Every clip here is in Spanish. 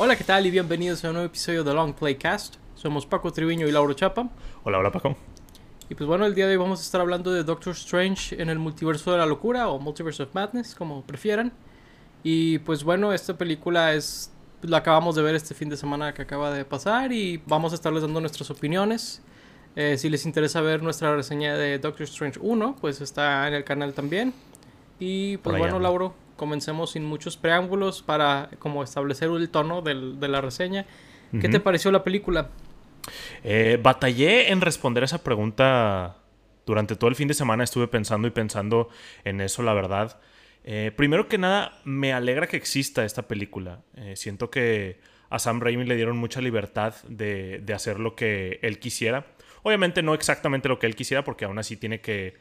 Hola, ¿qué tal? Y bienvenidos a un nuevo episodio de Long Playcast. Somos Paco Triviño y Lauro Chapa. Hola, hola Paco. Y pues bueno, el día de hoy vamos a estar hablando de Doctor Strange en el multiverso de la locura o Multiverse of Madness, como prefieran. Y pues bueno, esta película es la acabamos de ver este fin de semana que acaba de pasar y vamos a estarles dando nuestras opiniones. Eh, si les interesa ver nuestra reseña de Doctor Strange 1, pues está en el canal también. Y pues bueno, anda. Lauro, comencemos sin muchos preámbulos para como establecer el tono del, de la reseña. ¿Qué uh -huh. te pareció la película? Eh, batallé en responder esa pregunta durante todo el fin de semana. Estuve pensando y pensando en eso, la verdad. Eh, primero que nada, me alegra que exista esta película. Eh, siento que a Sam Raimi le dieron mucha libertad de, de, hacer lo que él quisiera. Obviamente no exactamente lo que él quisiera, porque aún así tiene que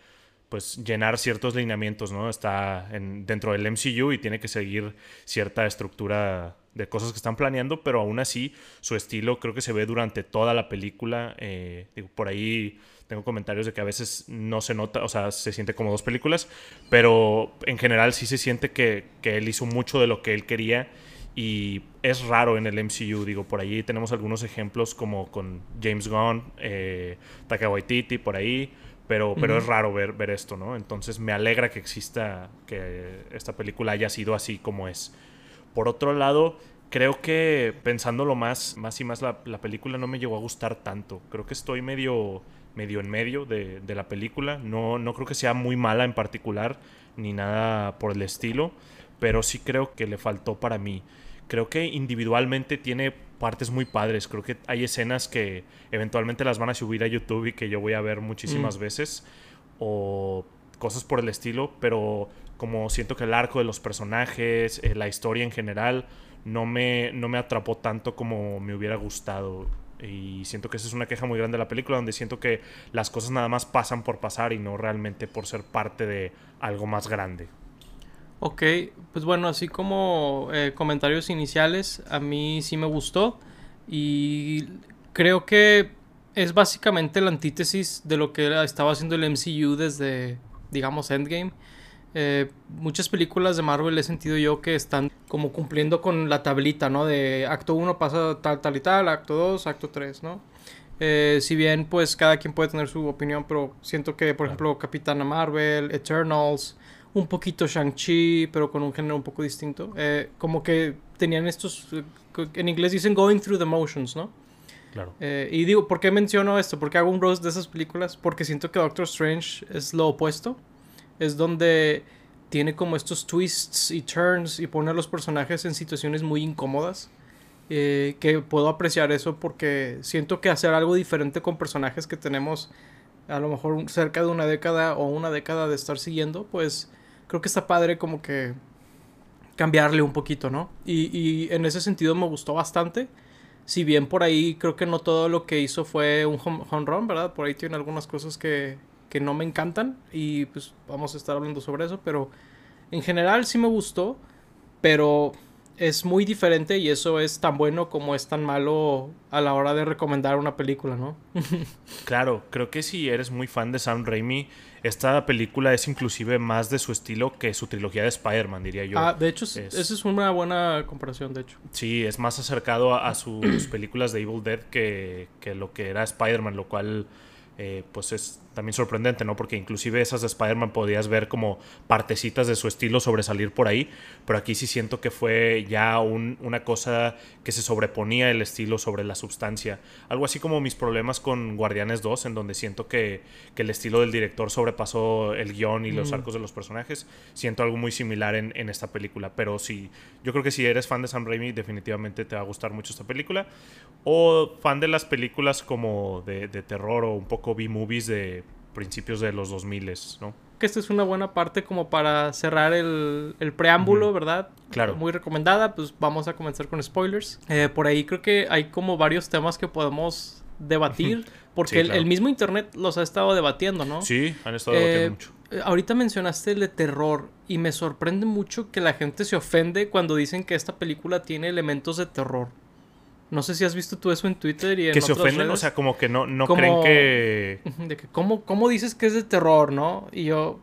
pues, llenar ciertos lineamientos, ¿no? Está en, dentro del MCU y tiene que seguir cierta estructura de cosas que están planeando, pero aún así su estilo creo que se ve durante toda la película. Eh, por ahí tengo comentarios de que a veces no se nota, o sea, se siente como dos películas, pero en general sí se siente que, que él hizo mucho de lo que él quería y es raro en el MCU, digo, por ahí tenemos algunos ejemplos como con James Gunn, eh, Waititi, por ahí, pero, pero uh -huh. es raro ver, ver esto, ¿no? Entonces me alegra que exista, que esta película haya sido así como es. Por otro lado, creo que pensándolo más, más y más, la, la película no me llegó a gustar tanto. Creo que estoy medio medio en medio de, de, la película. No, no creo que sea muy mala en particular, ni nada por el estilo, pero sí creo que le faltó para mí. Creo que individualmente tiene partes muy padres. Creo que hay escenas que eventualmente las van a subir a YouTube y que yo voy a ver muchísimas mm. veces. O cosas por el estilo, pero como siento que el arco de los personajes, eh, la historia en general, no me, no me atrapó tanto como me hubiera gustado. Y siento que esa es una queja muy grande de la película, donde siento que las cosas nada más pasan por pasar y no realmente por ser parte de algo más grande. Ok, pues bueno, así como eh, comentarios iniciales, a mí sí me gustó y creo que es básicamente la antítesis de lo que estaba haciendo el MCU desde, digamos, Endgame. Eh, muchas películas de Marvel he sentido yo que están como cumpliendo con la tablita, ¿no? De acto 1 pasa tal, tal y tal, acto 2, acto 3, ¿no? Eh, si bien, pues cada quien puede tener su opinión, pero siento que, por ejemplo, Capitana Marvel, Eternals, un poquito Shang-Chi, pero con un género un poco distinto, eh, como que tenían estos, en inglés dicen going through the motions, ¿no? Claro. Eh, y digo, ¿por qué menciono esto? ¿Por qué hago un roast de esas películas? Porque siento que Doctor Strange es lo opuesto es donde tiene como estos twists y turns y pone a los personajes en situaciones muy incómodas. Eh, que puedo apreciar eso porque siento que hacer algo diferente con personajes que tenemos a lo mejor cerca de una década o una década de estar siguiendo, pues creo que está padre como que cambiarle un poquito, ¿no? Y, y en ese sentido me gustó bastante. Si bien por ahí creo que no todo lo que hizo fue un home, run, ¿verdad? Por ahí tiene algunas cosas que, que no me encantan y pues vamos a estar hablando sobre eso, pero en general sí me gustó, pero es muy diferente y eso es tan bueno como es tan malo a la hora de recomendar una película, ¿no? claro, creo que si eres muy fan de Sam Raimi, esta película es inclusive más de su estilo que su trilogía de Spider-Man, diría yo. Ah, de hecho, es... esa es una buena comparación, de hecho. Sí, es más acercado a, a sus películas de Evil Dead que, que lo que era Spider-Man, lo cual eh, pues es también sorprendente, ¿no? Porque inclusive esas de Spider-Man podías ver como partecitas de su estilo sobresalir por ahí, pero aquí sí siento que fue ya un, una cosa que se sobreponía el estilo sobre la sustancia. Algo así como mis problemas con Guardianes 2, en donde siento que, que el estilo del director sobrepasó el guion y los mm. arcos de los personajes. Siento algo muy similar en, en, esta película, pero sí, yo creo que si eres fan de Sam Raimi, definitivamente te va a gustar mucho esta película. O fan de las películas como de, de terror o un poco B-movies de principios de los 2000, ¿no? Que esta es una buena parte como para cerrar el, el preámbulo, uh -huh. ¿verdad? Claro. Muy recomendada, pues vamos a comenzar con spoilers. Eh, por ahí creo que hay como varios temas que podemos debatir, porque sí, el, claro. el, mismo internet los ha estado debatiendo, ¿no? Sí, han estado debatiendo eh, mucho. Ahorita mencionaste el de terror y me sorprende mucho que la gente se ofende cuando dicen que esta película tiene elementos de terror. No sé si has visto tú eso en Twitter y en Que se ofenden, redes. o sea, como que no, no como, creen que... De que ¿cómo, ¿Cómo dices que es de terror, no? Y yo...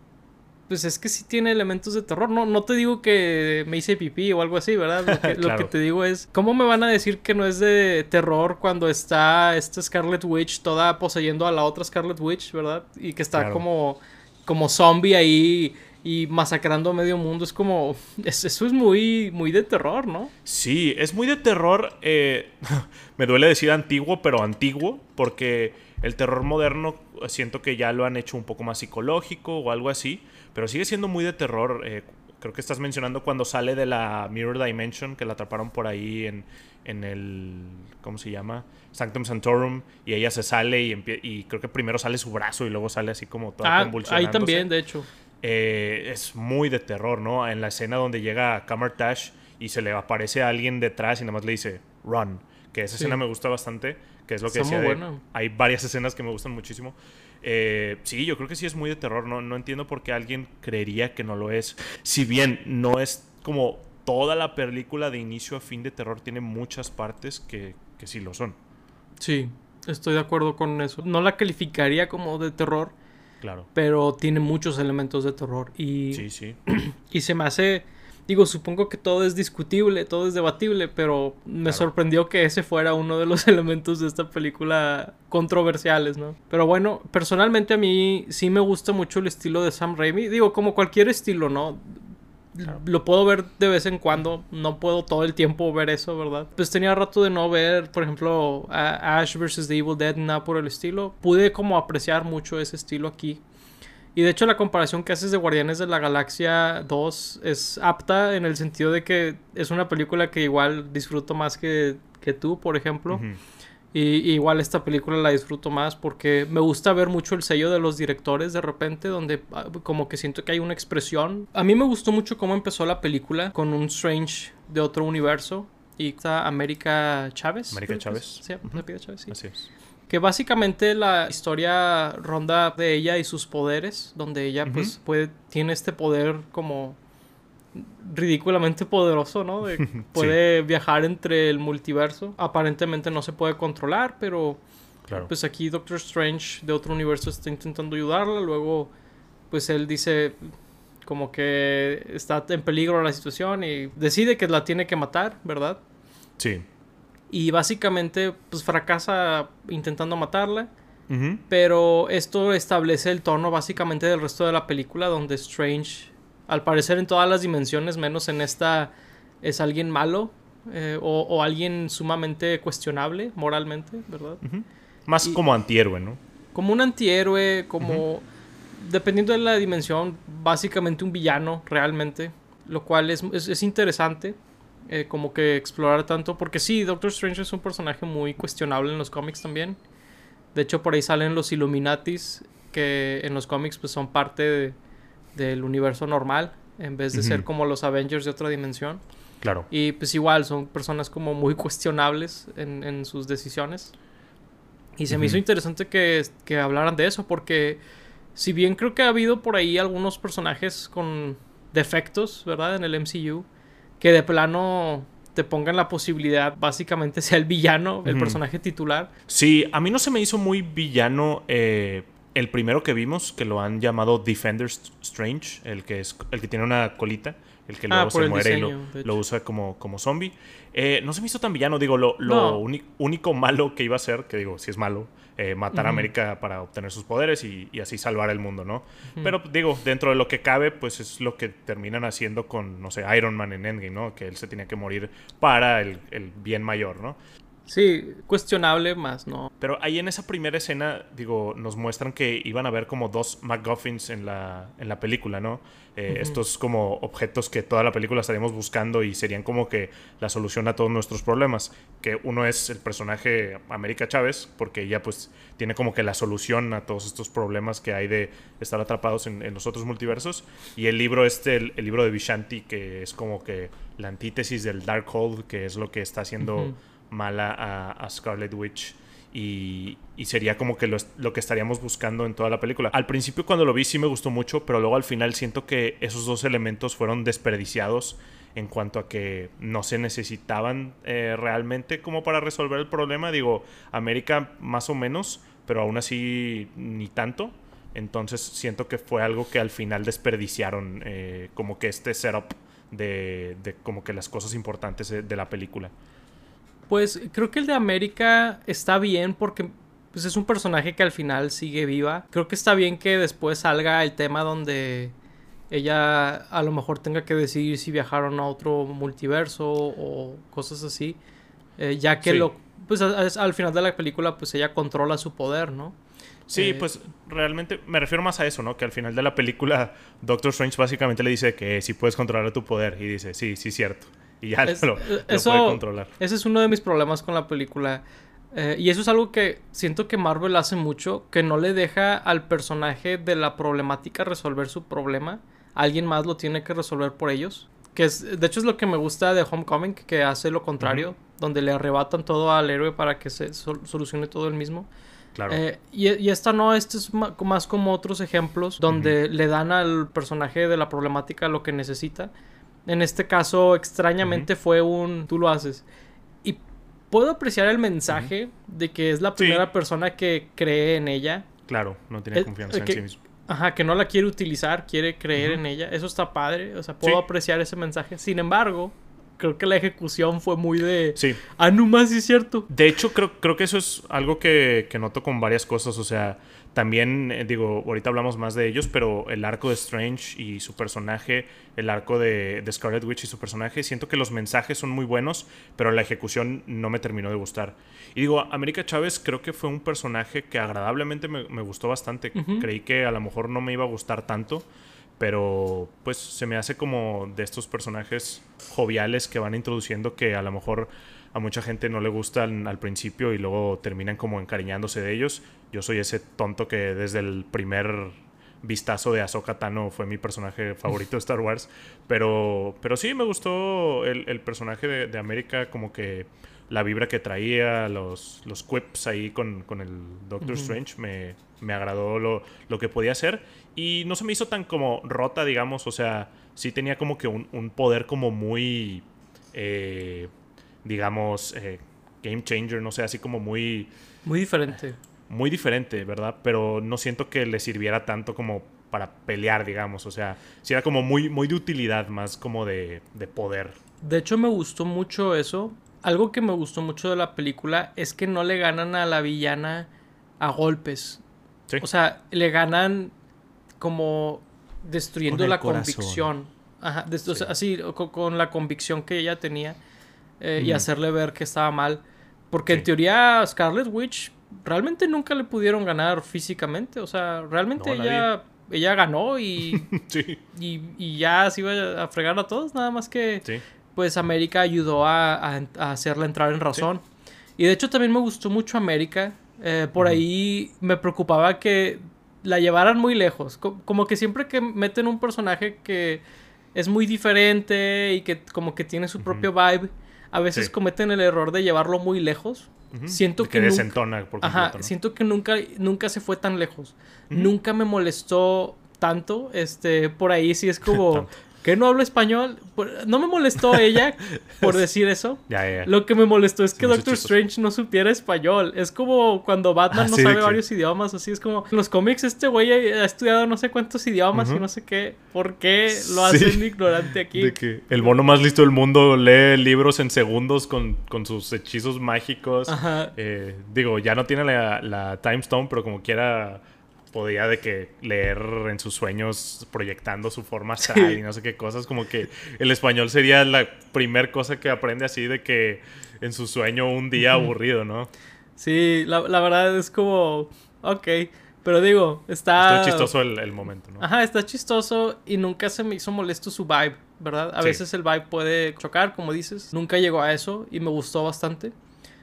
pues es que sí tiene elementos de terror. No, no te digo que me hice pipí o algo así, ¿verdad? Lo que, lo que te digo es, ¿cómo me van a decir que no es de terror cuando está esta Scarlet Witch toda poseyendo a la otra Scarlet Witch, ¿verdad? Y que está como, como zombie ahí y masacrando a medio mundo. Es como. eso es muy, muy de terror, ¿no? Sí, es muy de terror. Eh, me duele decir antiguo, pero antiguo, porque el terror moderno siento que ya lo han hecho un poco más psicológico o algo así, pero sigue siendo muy de terror. Eh, creo que estás mencionando cuando sale de la Mirror Dimension, que la atraparon por ahí en, en el. ¿Cómo se llama? Sanctum Santorum, y ella se sale y, y creo que primero sale su brazo y luego sale así como toda ah, Ahí también, de hecho. Eh, es muy de terror, ¿no? En la escena donde llega Tash y se le aparece a alguien detrás y nada más le dice run. Que esa escena me gusta bastante, que es lo que decía. hay varias escenas que me gustan muchísimo. Eh, sí, yo creo que sí es muy de terror. No, no entiendo por qué alguien creería que no lo es. Si bien no es como toda la película de inicio a fin de terror, tiene muchas partes que, que sí lo son. Sí, estoy de acuerdo con eso. No la calificaría como de terror pero tiene muchos elementos de terror. Y, sí, sí. y se me hace. Digo, supongo que todo es discutible, todo es debatible, pero me sorprendió que ese fuera uno de los elementos de esta película controversiales, ¿no? Pero bueno, personalmente a mí sí me gusta mucho el estilo de Sam Raimi. Digo, como cualquier estilo, ¿no? Lo puedo ver de vez en cuando, no puedo todo el tiempo ver eso, ¿verdad? Pues tenía rato de no ver, por ejemplo, Ash vs. The Evil Dead, nada por el estilo. Pude como apreciar mucho ese estilo aquí. Y de hecho la comparación que haces de Guardianes de la Galaxia 2 es apta en el sentido de que es una película que igual disfruto más que, que tú, por ejemplo. Y, igual esta película la disfruto más porque me gusta ver mucho el sello de los directores de repente, donde ah, como que siento que hay una expresión. A mí me gustó mucho cómo empezó la película con un Strange de otro universo. Y está América Chávez. América Chávez. Sí, Chávez, sí. Así es. Que básicamente la historia ronda de ella y sus poderes, donde ella pues puede, tiene este poder como ridículamente poderoso, ¿no? puede viajar entre el multiverso. Aparentemente no se puede controlar, pero pues aquí Doctor Strange de otro universo está intentando ayudarla. Luego, pues él dice como que está en peligro la situación y decide que la tiene que matar, ¿verdad? Sí. Y básicamente, pues fracasa intentando matarla. Pero esto establece el tono básicamente del resto de la película, donde Strange al parecer en todas las dimensiones, menos en esta, es alguien malo eh, o, alguien sumamente cuestionable moralmente, ¿verdad? Más como antihéroe, ¿no? Como un antihéroe, como... Dependiendo de la dimensión, básicamente un villano realmente, lo cual es, es, interesante. Eh, como que explorar tanto, porque sí, Doctor Strange es un personaje muy cuestionable en los cómics también. De hecho, por ahí salen los Illuminatis, que en los cómics pues son parte de, del universo normal, en vez de ser como los Avengers de otra dimensión. Claro. Y pues igual son personas como muy cuestionables en, sus decisiones. Y se me hizo interesante que, que, hablaran de eso, porque si bien creo que ha habido por ahí algunos personajes con defectos, ¿verdad? En el MCU, que de plano te pongan la posibilidad, básicamente sea el villano, el personaje titular. Sí, a mí no se me hizo muy villano eh, el primero que vimos, que lo han llamado Defender Strange, el que, es, el que tiene una colita, el que luego ah, se muere y lo, usa como, como zombie. Eh, no se me hizo tan villano, digo, lo, lo único malo que iba a ser, que digo, si es malo, eh, matar a América para obtener sus poderes y, así salvar el mundo, ¿no? Pero digo, dentro de lo que cabe, pues es lo que terminan haciendo con, no sé, Iron Man en Endgame, ¿no? Que él se tenía que morir para el, el bien mayor, ¿no? Sí, cuestionable más, ¿no? Pero ahí en esa primera escena, digo, nos muestran que iban a haber como dos MacGuffins en la, en la película, ¿no? Eh, estos como objetos que toda la película estaríamos buscando y serían como que la solución a todos nuestros problemas. Que uno es el personaje América Chávez, porque ella pues tiene como que la solución a todos estos problemas que hay de estar atrapados en, los otros multiversos. Y el libro este, el, libro de Vishanti, que es como que la antítesis del Darkhold, que es lo que está haciendo mala a, Scarlet Witch. Y, sería como que lo, que estaríamos buscando en toda la película. Al principio cuando lo vi sí me gustó mucho, pero luego al final siento que esos dos elementos fueron desperdiciados en cuanto a que no se necesitaban eh, realmente como para resolver el problema. Digo, América más o menos, pero aún así ni tanto. Entonces siento que fue algo que al final desperdiciaron, eh, como que este setup de, de, como que las cosas importantes de la película. Pues creo que el de América está bien porque pues, es un personaje que al final sigue viva. Creo que está bien que después salga el tema donde ella a lo mejor tenga que decidir si viajaron a otro multiverso o cosas así. Eh, ya que lo pues al final de la película pues ella controla su poder, ¿no? Sí, eh, pues realmente me refiero más a eso, ¿no? Que al final de la película Doctor Strange básicamente le dice que si puedes controlar tu poder y dice, sí, sí, cierto. Y ya lo, eso, puede controlar. Ese es uno de mis problemas con la película. Eh, y eso es algo que siento que Marvel hace mucho, que no le deja al personaje de la problemática resolver su problema. Alguien más lo tiene que resolver por ellos. Que es, de hecho es lo que me gusta de Homecoming, que hace lo contrario, donde le arrebatan todo al héroe para que se solucione todo el mismo. Claro. Eh, y, esta no, este es más como otros ejemplos donde le dan al personaje de la problemática lo que necesita. En este caso, extrañamente fue un tú lo haces. Y puedo apreciar el mensaje de que es la primera persona que cree en ella. Claro, no tiene eh, confianza en sí mismo. Ajá, que no la quiere utilizar, quiere creer en ella. Eso está padre, o sea, puedo apreciar ese mensaje. Sin embargo, creo que la ejecución fue muy de... Sí. Ah, no más, sí es cierto. De hecho, creo, creo que eso es algo que, que noto con varias cosas. O sea, también, eh, digo, ahorita hablamos más de ellos, pero el arco de Strange y su personaje, el arco de, de, Scarlet Witch y su personaje, siento que los mensajes son muy buenos, pero la ejecución no me terminó de gustar. Y digo, América Chávez creo que fue un personaje que agradablemente me, me gustó bastante. Creí que a lo mejor no me iba a gustar tanto, pero pues se me hace como de estos personajes joviales que van introduciendo que a lo mejor a mucha gente no le gustan al principio y luego terminan como encariñándose de ellos. Yo soy ese tonto que desde el primer vistazo de Ahsoka Tano fue mi personaje favorito de Star Wars. Pero, pero sí, me gustó el, personaje de, América, como que la vibra que traía, los, los quips ahí con, el Doctor Strange, me, me agradó lo, lo, que podía hacer. Y no se me hizo tan como rota, digamos, o sea, sí tenía como que un, un poder como muy... Eh, digamos, eh, game changer, no sé, así como muy... Muy diferente. Muy diferente, ¿verdad? Pero no siento que le sirviera tanto como para pelear, digamos. O sea, sí era como muy, muy de utilidad, más como de, de poder. De hecho, me gustó mucho eso. Algo que me gustó mucho de la película es que no le ganan a la villana a golpes. ¿Sí? O sea, le ganan como destruyendo la convicción. Ajá, así, con, la convicción que ella tenía. Eh, y hacerle ver que estaba mal. Porque en teoría Scarlet Witch realmente nunca le pudieron ganar físicamente. O sea, realmente ella, ella ganó y, y, ya se iba a fregar a todos. Nada más que pues América ayudó a, a, hacerla entrar en razón. Y de hecho también me gustó mucho América. Eh, por ahí me preocupaba que la llevaran muy lejos. Como que siempre que meten un personaje que es muy diferente y que como que tiene su propio vibe a veces cometen el error de llevarlo muy lejos. Siento que, desentona por Ajá, siento que nunca, nunca se fue tan lejos. Nunca me molestó tanto. Este, por ahí sí es como. que no hablo español. No me molestó ella por decir eso. Lo que me molestó es que Doctor Strange no supiera español. Es como cuando Batman ah, no sabe varios idiomas. Así es como en los cómics este güey ha estudiado no sé cuántos idiomas y no sé qué. ¿Por qué lo hacen ignorante aquí? De que el mono más listo del mundo lee libros en segundos con, sus hechizos mágicos. Eh, digo, ya no tiene la, la Time Stone, pero como quiera podía de que leer en sus sueños proyectando su forma astral y no sé qué cosas, como que el español sería la primer cosa que aprende así de que en su sueño un día aburrido, ¿no? Sí, la, verdad es como, ok, pero digo, está... Está chistoso el, momento, ¿no? Ajá, está chistoso y nunca se me hizo molesto su vibe, ¿verdad? A veces el vibe puede chocar, como dices, nunca llegó a eso y me gustó bastante.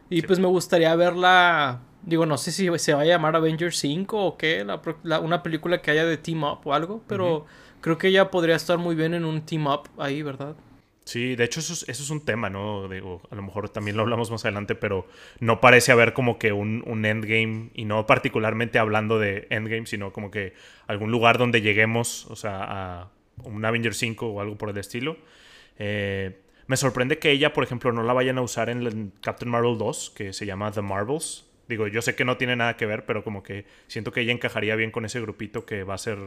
Y pues me gustaría verla Digo, no sé si se va a llamar Avengers 5 o qué, una película que haya de team up o algo, pero creo que ella podría estar muy bien en un team up ahí, ¿verdad? Sí, de hecho eso es, eso es un tema, ¿no? Digo, a lo mejor también lo hablamos más adelante, pero no parece haber como que un, un, endgame, y no particularmente hablando de endgame, sino como que algún lugar donde lleguemos, o sea, a un Avengers 5 o algo por el estilo. Eh, me sorprende que ella, por ejemplo, no la vayan a usar en, en Captain Marvel 2, que se llama The Marvels, Digo, yo sé que no tiene nada que ver, pero como que siento que ella encajaría bien con ese grupito que va a ser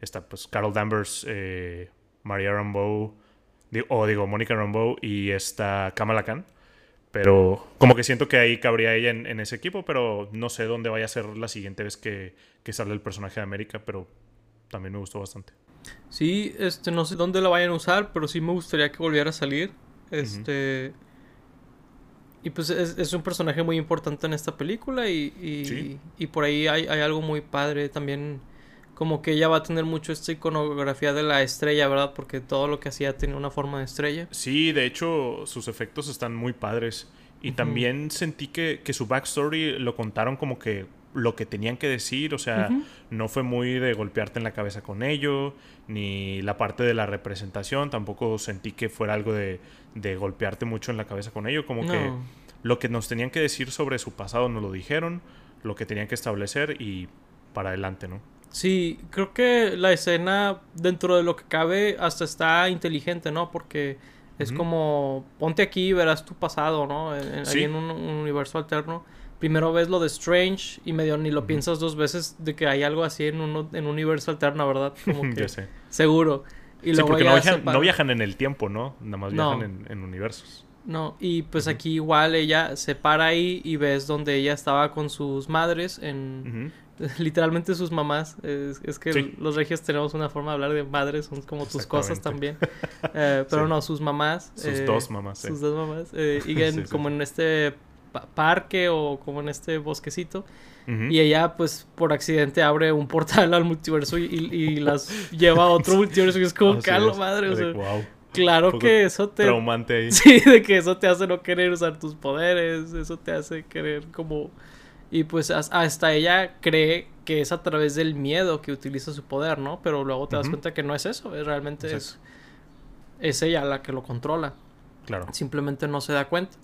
esta, pues, Carol Danvers, eh, Maria Rambeau, o digo, Mónica Rambeau y esta Kamala Khan. Pero como que siento que ahí cabría ella en, ese equipo, pero no sé dónde vaya a ser la siguiente vez que, que sale el personaje de América, pero también me gustó bastante. Sí, este, no sé dónde la vayan a usar, pero sí me gustaría que volviera a salir. Este. Y pues es, un personaje muy importante en esta película y, y, por ahí hay, hay, algo muy padre también. Como que ella va a tener mucho esta iconografía de la estrella, ¿verdad? Porque todo lo que hacía tenía una forma de estrella. Sí, de hecho sus efectos están muy padres. Y también sentí que, que su backstory lo contaron como que lo que tenían que decir, o sea, no fue muy de golpearte en la cabeza con ello, ni la parte de la representación, tampoco sentí que fuera algo de, de golpearte mucho en la cabeza con ello, como que lo que nos tenían que decir sobre su pasado nos lo dijeron, lo que tenían que establecer y para adelante, ¿no? Sí, creo que la escena dentro de lo que cabe hasta está inteligente, ¿no? Porque es como ponte aquí y verás tu pasado, ¿no? En, Ahí en un universo alterno primero ves lo de Strange y medio ni lo piensas dos veces de que hay algo así en un, en un universo alterno, ¿verdad? Como que sé. Seguro. Y sí, porque no viajan, en el tiempo, ¿no? Nada más viajan en, universos. No, y pues aquí igual ella se para ahí y ves donde ella estaba con sus madres, en literalmente sus mamás. Es, que los regios tenemos una forma de hablar de madres, son como tus cosas también. Eh, pero no, sus mamás. Sus eh, dos mamás. Sus dos mamás. Eh, y como en este parque o como en este bosquecito. Y ella, pues, por accidente abre un portal al multiverso y, las lleva a otro multiverso. Y es como, calo, madre. Claro que eso te. Traumante ahí. Sí, de que eso te hace no querer usar tus poderes. Eso te hace querer como. Y pues hasta ella cree que es a través del miedo que utiliza su poder, ¿no? Pero luego te das cuenta que no es eso. Es, realmente es, es ella la que lo controla. Claro. Simplemente no se da cuenta.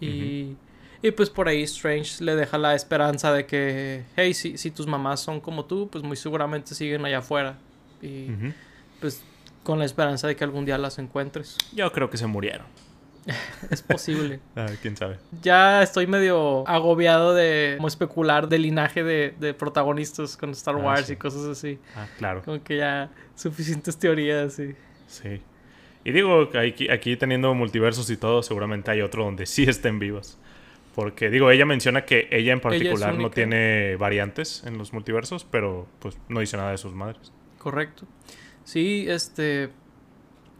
Y. Y pues por ahí Strange le deja la esperanza de que, hey, si, si tus mamás son como tú, pues muy seguramente siguen allá afuera. Y pues con la esperanza de que algún día las encuentres. Yo creo que se murieron. es posible. ah, quién sabe. Ya estoy medio agobiado de como especular del linaje de, de protagonistas con Star ah, Wars y cosas así. Ah, claro. Como que ya suficientes teorías y... Sí. Y digo, aquí, aquí teniendo multiversos y todo, seguramente hay otro donde sí estén vivos. Porque, digo, ella menciona que ella en particular no tiene variantes en los multiversos, pero pues no dice nada de sus madres. Correcto. Sí, este.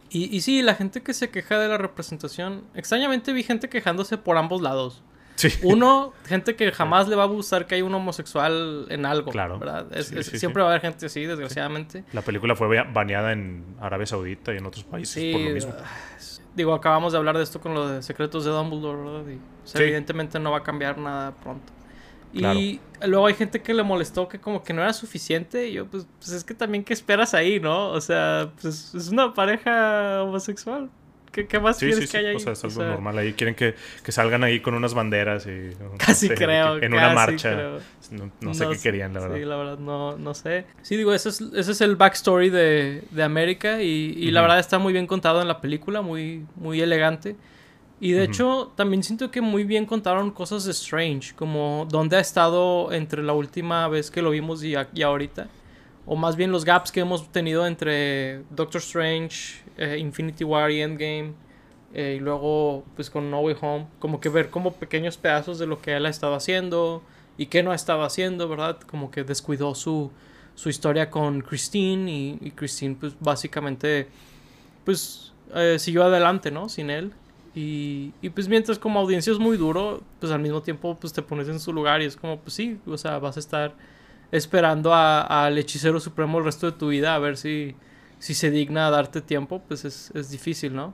Y, y sí, la gente que se queja de la representación. Extrañamente vi gente quejándose por ambos lados. Sí. Uno, gente que jamás le va a gustar que hay un homosexual en algo. Claro. ¿verdad? siempre va a haber gente así, desgraciadamente. La película fue baneada en Arabia Saudita y en otros países por lo mismo. Ah, digo, acabamos de hablar de esto con lo de secretos de Dumbledore, ¿verdad? Y, evidentemente no va a cambiar nada pronto. Y luego hay gente que le molestó que como que no era suficiente. Y yo, pues, pues es que también, ¿qué esperas ahí, no? O sea, pues es una pareja homosexual. ¿Qué, más quieres que haya ahí? O sea, es algo normal ahí. Quieren que, que, salgan ahí con unas banderas y... Casi creo. En una marcha. No, sé qué querían, la verdad. Sí, la verdad, no, no sé. Sí, digo, ese es, ese es el backstory de, de América y, y la verdad está muy bien contado en la película, muy, muy elegante. Y de hecho, también siento que muy bien contaron cosas de Strange, como dónde ha estado entre la última vez que lo vimos y, y ahorita. O más bien los gaps que hemos tenido entre Doctor Strange, eh, Infinity War y Endgame. Eh, y luego, pues con No Way Home. Como que ver como pequeños pedazos de lo que él ha estado haciendo y qué no ha estado haciendo, ¿verdad? Como que descuidó su, su historia con Christine y, Christine, pues básicamente, pues eh, siguió adelante, ¿no? Sin él. Y, y, pues mientras como audiencia es muy duro, pues al mismo tiempo pues te pones en su lugar y es como, pues sí, o sea, vas a estar esperando al hechicero supremo el resto de tu vida a ver si si se digna a darte tiempo, pues es, es difícil, ¿no?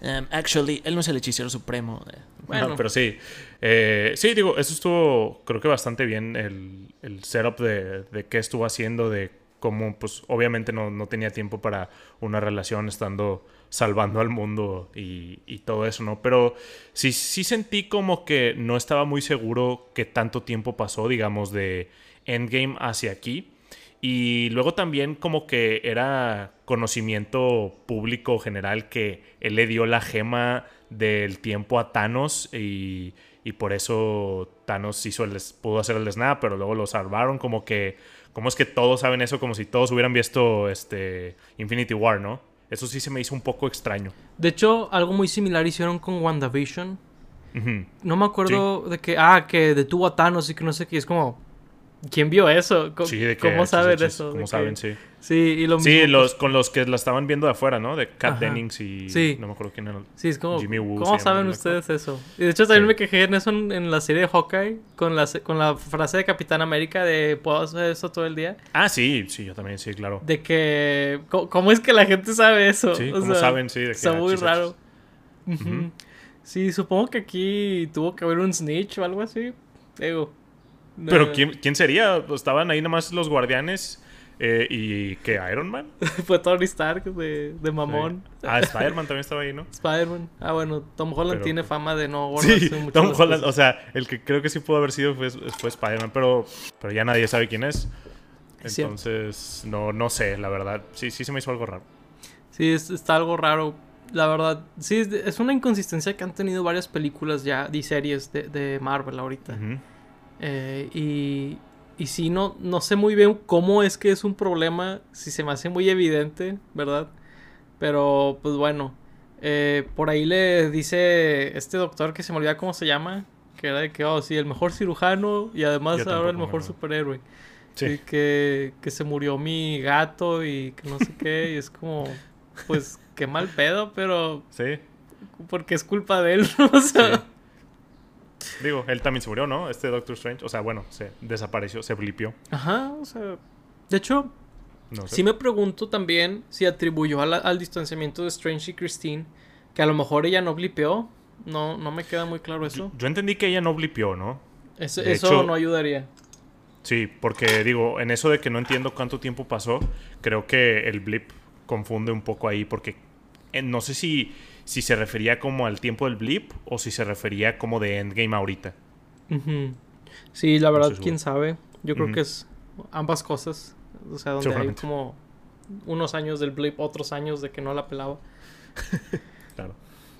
Um, actually, él no es el hechicero supremo. Eh. Bueno, pero sí. Eh, sí, digo, eso estuvo, creo que bastante bien el, el setup de, de, qué estuvo haciendo, de cómo, pues, obviamente no, no, tenía tiempo para una relación estando salvando al mundo y, y, todo eso, ¿no? Pero sí, sí sentí como que no estaba muy seguro que tanto tiempo pasó, digamos, de Endgame hacia aquí. Y luego también como que era conocimiento público general que él le dio la gema del tiempo a Thanos y, y por eso Thanos hizo el, pudo hacer el snap, pero luego lo salvaron como que, ¿cómo es que todos saben eso? Como si todos hubieran visto este Infinity War, ¿no? Eso sí se me hizo un poco extraño. De hecho, algo muy similar hicieron con WandaVision. Ujú. No me acuerdo de que, ah, que detuvo a Thanos y que no sé qué. Es como, ¿quién vio eso? Co- Sí, de que ¿Cómo saben eso? ¿Cómo que-? Sí. Sí, y lo Sí, mismo, los, con los que la estaban viendo de afuera, ¿no? De Kat Ajá. Dennings y... Sí. No me acuerdo quién era. Sí, es como, Jimmy Woo ¿cómo saben ustedes eso? Y de hecho también Sí. me quejé en eso en, en la serie de Hawkeye, con la, se- con la frase de Capitán América de, ¿puedo hacer eso todo el día? Ah, sí, sí, yo también, sí, claro. De que, ¿cómo, cómo es que la gente sabe eso? Sí, O ¿cómo sea, saben? Sí, de que Está muy raro. Sí, supongo que aquí tuvo que haber un snitch o algo así. Digo. Pero ¿quién, ¿quién sería? Estaban ahí nomás los guardianes eh, y... ¿Qué? ¿Iron Man? Fue Tony Stark de, de mamón. Sí. Ah, Spider-Man también estaba ahí, ¿no? Spider-Man. Ah, bueno, Tom Holland Pero, tiene fama de no Sí, mucho Tom Holland, cosas. o sea, el que creo que sí pudo haber sido fue, fue Spider-Man, pero, pero ya nadie sabe quién es. Entonces, no, no sé, la verdad. Sí, sí se me hizo algo raro. Sí, es- está algo raro. La verdad, sí, es, una inconsistencia que han tenido varias películas ya y series de, de Marvel ahorita. Ujú. Eh, y, y sí, no, no sé muy bien cómo es que es un problema, si se me hace muy evidente, ¿verdad? Pero, pues bueno, eh, por ahí le dice este doctor que se me olvida cómo se llama, que era de que, oh, sí, el mejor cirujano y además ahora el me mejor superhéroe. Sí. Y que, que se murió mi gato y que no sé qué, y es como, pues, qué mal pedo, pero Sí. porque es culpa de él. O sea, Digo, él también se murió, ¿no? Este Doctor Strange. O sea, bueno, se desapareció, se blipió. ajá, o sea, de hecho, No sé. Sí me pregunto también si atribuyó a la- al distanciamiento de Strange y Christine que a lo mejor ella no blipeó. No, no me queda muy claro eso. yo entendí que ella no blipió, ¿no? Eso, de eso hecho- no ayudaría. Sí, porque digo, en eso de que no entiendo cuánto tiempo pasó, creo que el blip confunde un poco ahí porque eh, no sé si, si se refería como al tiempo del blip o si se refería como de Endgame ahorita. Sí, la verdad, quién sabe. Yo creo que es ambas cosas. O sea, donde hay como unos años del blip, otros años de que no la pelaba. Claro.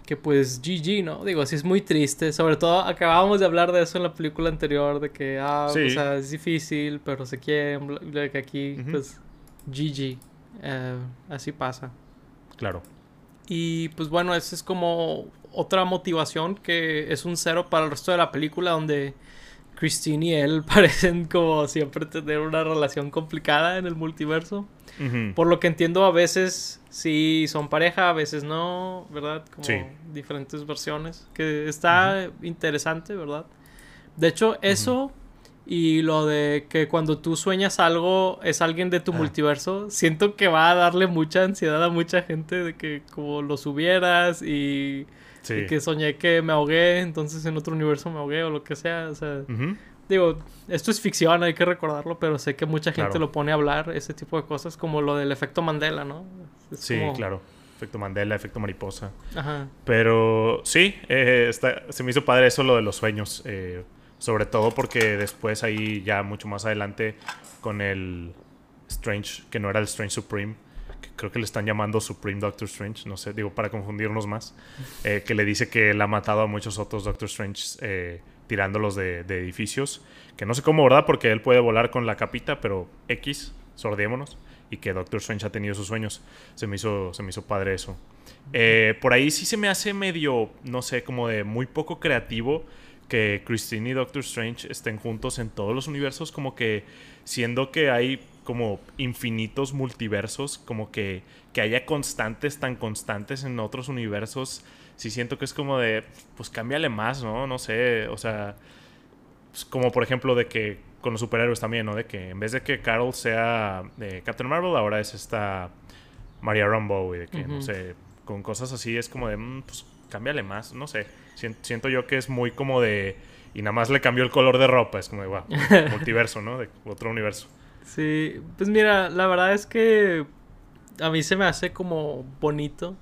Que pues GG, ¿no? Digo, sí es muy triste. Sobre todo acabábamos de hablar de eso en la película anterior, de que, ah, Sí. o sea, es difícil, pero bla- bla, que aquí, pues, GG. Eh, así pasa. Claro. Y pues bueno, esa es como otra motivación que es un cero para el resto de la película donde Christine y él parecen como siempre tener una relación complicada en el multiverso. Ujú. Por lo que entiendo, a veces sí son pareja, a veces no, ¿verdad? Como Sí. diferentes versiones. Que está interesante, ¿verdad? De hecho, eso y lo de que cuando tú sueñas algo es alguien de tu Ah. multiverso, siento que va a darle mucha ansiedad a mucha gente de que como lo subieras y, Sí. y que soñé que me ahogué, entonces en otro universo me ahogué o lo que sea. O sea. Digo, esto es ficción, hay que recordarlo, pero sé que mucha gente Claro. lo pone a hablar, ese tipo de cosas, como lo del efecto Mandela, ¿no? Es Sí, como- claro. Efecto Mandela, efecto mariposa. Ajá. Pero sí, eh, está- se me hizo padre eso lo de los sueños. eh, sobre todo porque después ahí ya mucho más adelante con el Strange, que no era el Strange Supreme, que creo que le están llamando Supreme Doctor Strange, no sé, digo, para confundirnos más, eh, que le dice que él ha matado a muchos otros Doctor Strange eh, tirándolos de, de edificios, que no sé cómo, ¿verdad? Porque él puede volar con la capita, pero X, sordémonos, y que Doctor Strange ha tenido sus sueños. Se me hizo, se me hizo padre eso. Eh, por ahí sí se me hace medio, no sé, como de muy poco creativo que Christine y Doctor Strange estén juntos en todos los universos, como que siendo que hay como infinitos multiversos, como que, que haya constantes tan constantes en otros universos, sí siento que es como de, pues cámbiale más, ¿no? No sé, o sea, pues, como por ejemplo de que con los superhéroes también, ¿no? De que en vez de que Carol sea de Captain Marvel, ahora es esta Maria Rambeau y de que, no sé, con cosas así es como de, mm, pues cámbiale más, no sé. Sien- Siento yo que es muy como de, y nada más le cambió el color de ropa, es como de, wow, multiverso, ¿no? De otro universo. Sí, pues mira, la verdad es que a mí se me hace como bonito.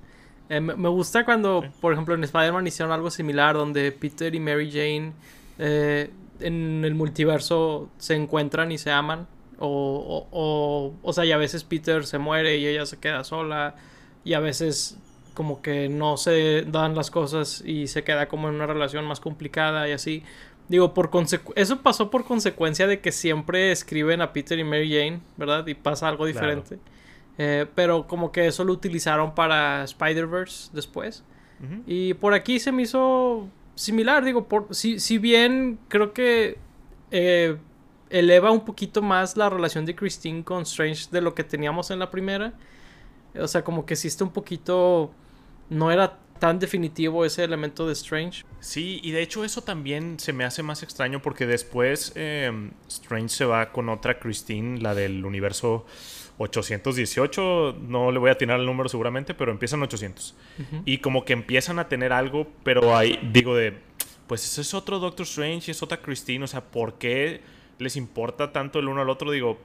Eh, me, me gusta cuando, Sí. por ejemplo, en Spider-Man hicieron algo similar, donde Peter y Mary Jane eh, en el multiverso se encuentran y se aman. O, o, o, o sea, y a veces Peter se muere y ella se queda sola. Y a veces como que no se dan las cosas y se queda como en una relación más complicada y así. Digo, por eso pasó por consecuencia de que siempre escriben a Peter y Mary Jane, ¿verdad? Y pasa algo diferente. Eh, pero como que eso lo utilizaron para Spider-Verse después. Y por aquí se me hizo similar, digo, por, si, si bien creo que eh, eleva un poquito más la relación de Christine con Strange de lo que teníamos en la primera. O sea, como que está un poquito... No era tan definitivo ese elemento de Strange. Sí, y de hecho eso también se me hace más extraño porque después em, Strange se va con otra Christine, la del universo 818, no le voy a atinar el número seguramente, pero empiezan 800. Y como que empiezan a tener algo, pero ahí digo de, pues ese es otro Doctor Strange y es otra Christine, o sea, ¿por qué les importa tanto el uno al otro? Digo,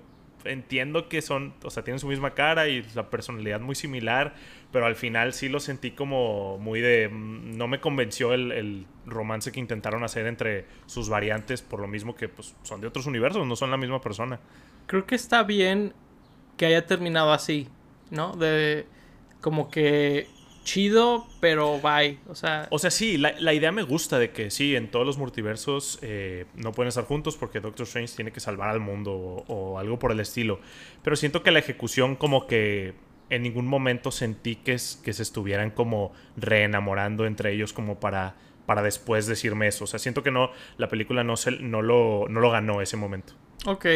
entiendo que son, o sea, tienen su misma cara y la personalidad muy similar, pero al final sí lo sentí como muy de, mm, no me convenció el, romance que intentaron hacer entre sus variantes, por lo mismo que pues, son de otros universos, no son la misma persona. Creo que está bien que haya terminado así, ¿no? De como que chido, pero bye. O sea, o sea sí, la, idea me gusta de que sí, en todos los multiversos eh, no pueden estar juntos porque Doctor Strange tiene que salvar al mundo o, algo por el estilo. Pero siento que la ejecución como que en ningún momento sentí que, que se estuvieran como reenamorando entre ellos como para, para después decirme eso. O sea, siento que no, la película no, se, no, lo, no lo ganó ese momento. Ok.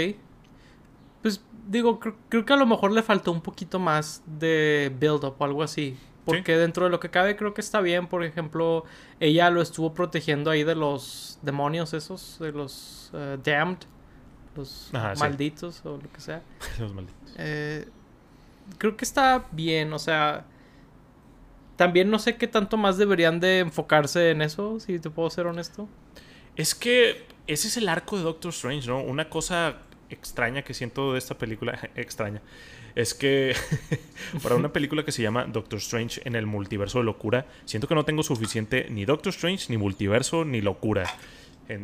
Pues digo, creo, que a lo mejor le faltó un poquito más de build-up o algo así. Porque dentro de lo que cabe creo que está bien. Por ejemplo, ella lo estuvo protegiendo ahí de los demonios esos, de los uh, damned, los malditos o lo que sea. los malditos. Eh, creo que está bien, o sea... También no sé qué tanto más deberían de enfocarse en eso, si te puedo ser honesto. Es que ese es el arco de Doctor Strange, ¿no? Una cosa extraña que siento de esta película, extraña, es que para una película que se llama Doctor Strange en el multiverso de locura, siento que no tengo suficiente ni Doctor Strange, ni multiverso, ni locura.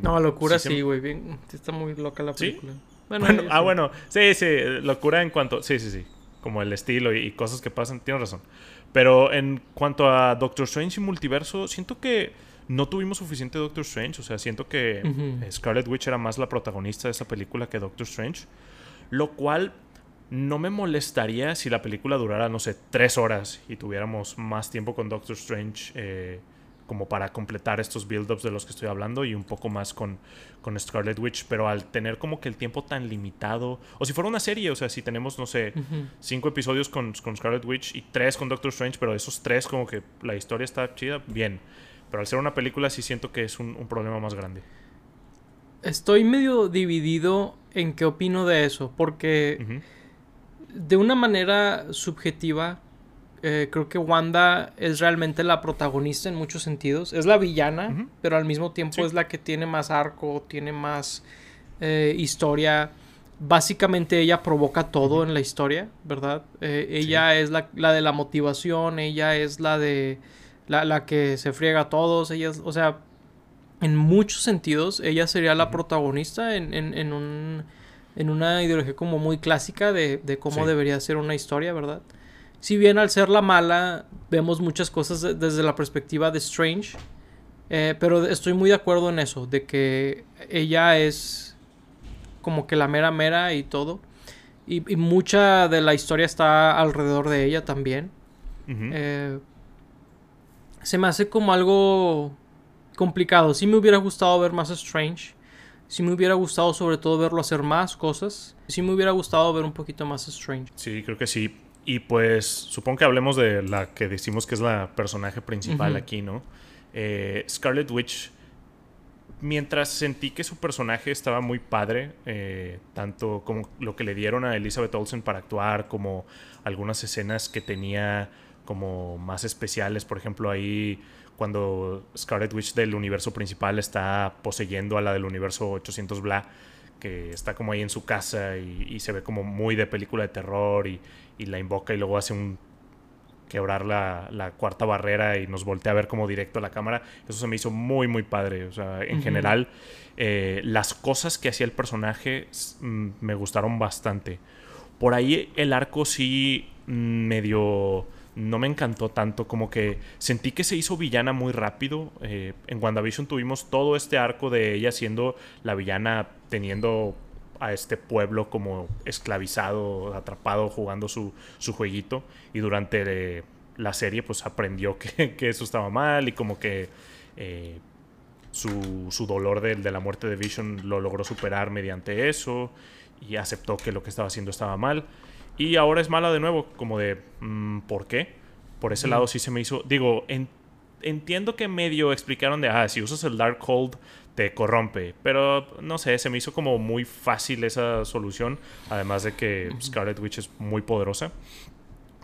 no, locura sí, güey, está muy loca la película. Bueno, ah, bueno, sí, sí, locura en cuanto, sí, sí, sí, como el estilo y, y cosas que pasan, tienes razón. Pero en cuanto a Doctor Strange y multiverso, siento que no tuvimos suficiente Doctor Strange. O sea, siento que Scarlet Witch era más la protagonista de esa película que Doctor Strange. Lo cual no me molestaría si la película durara, no sé, tres horas y tuviéramos más tiempo con Doctor Strange eh, como para completar estos build-ups de los que estoy hablando y un poco más con, con Scarlet Witch. Pero al tener como que el tiempo tan limitado, o si fuera una serie, o sea, si tenemos, no sé, cinco episodios con, con Scarlet Witch y tres con Doctor Strange, pero esos tres como que la historia está chida, bien. Pero al ser una película sí siento que es un, problema más grande. Estoy medio dividido en qué opino de eso, porque de una manera subjetiva, eh, creo que Wanda es realmente la protagonista en muchos sentidos. Es la villana, pero al mismo tiempo es la que tiene más arco, tiene más eh, historia. Básicamente ella provoca todo en la historia, ¿verdad? Eh, ella es la, la, de la motivación, ella es la de la, que se friega a todos, ella, o sea, en muchos sentidos, ella sería la protagonista en, en, un, en una ideología como muy clásica de, cómo debería ser una historia, ¿verdad? Si bien al ser la mala, vemos muchas cosas desde la perspectiva de Strange, eh, pero estoy muy de acuerdo en eso, de que ella es como que la mera mera y todo. Y, mucha de la historia está alrededor de ella también se me hace como algo complicado. Si me hubiera gustado ver más Strange. Si me hubiera gustado sobre todo verlo hacer más cosas. Si me hubiera gustado ver un poquito más Strange. Sí, creo que sí. Y pues supongo que hablemos de la que decimos que es la personaje principal aquí, ¿no? Eh, Scarlet Witch, mientras sentí que su personaje estaba muy padre, eh, tanto como lo que le dieron a Elizabeth Olsen para actuar, como algunas escenas que tenía como más especiales. Por ejemplo, ahí cuando Scarlet Witch del universo principal está poseyendo a la del universo 800 Bla, que está como ahí en su casa y, se ve como muy de película de terror y, la invoca y luego hace un quebrar la, cuarta barrera y nos voltea a ver como directo a la cámara. Eso se me hizo muy, muy padre. O sea, en general, eh, las cosas que hacía el personaje mm, me gustaron bastante. Por ahí el arco sí mm, medio no me encantó tanto. Como que sentí que se hizo villana muy rápido. Eh, en WandaVision tuvimos todo este arco de ella siendo la villana, teniendo a este pueblo como esclavizado, atrapado, jugando su, su jueguito. Y durante la serie, pues aprendió que, que, eso estaba mal y como que. Eh, su, su, dolor de, la muerte de Vision lo logró superar mediante eso y aceptó que lo que estaba haciendo estaba mal. Y ahora es mala de nuevo, como de, mm, ¿por qué? Por ese lado sí se me hizo, digo, en, entiendo que medio explicaron de, ah, si usas el Dark Hold te corrompe, pero no sé, se me hizo como muy fácil esa solución, además de que Scarlet Witch es muy poderosa.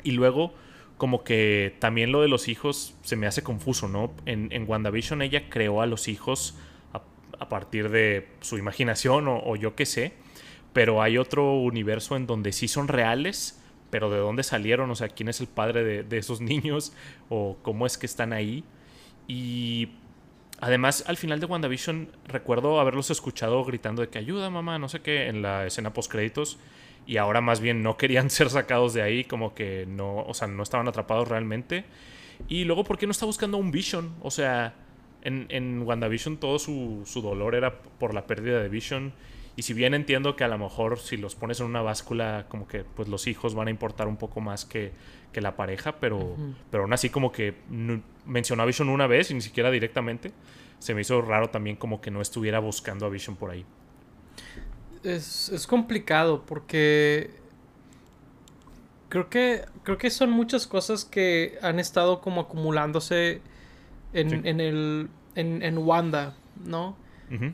Y luego, como que también lo de los hijos se me hace confuso, ¿no? En, en WandaVision ella creó a los hijos a, a partir de su imaginación o, o yo qué sé pero hay otro universo en donde sí son reales, pero de dónde salieron, o sea, quién es el padre de, esos niños o cómo es que están ahí. Y además, al final de WandaVision, recuerdo haberlos escuchado gritando de que ayuda, mamá, no sé qué, en la escena post créditos. Y ahora más bien no querían ser sacados de ahí, como que no, o sea, no estaban atrapados realmente. Y luego, ¿por qué no está buscando un Vision? O sea, en, WandaVision todo su dolor era por la pérdida de Vision y si bien entiendo que a lo mejor si los pones en una báscula, como que pues los hijos van a importar un poco más que, la pareja, pero, pero aún así como que mencionó a Vision una vez y ni siquiera directamente, se me hizo raro también como que no estuviera buscando a Vision por ahí. Es, es complicado porque creo que, creo que son muchas cosas que han estado como acumulándose en, en el, en, en Wanda, ¿no?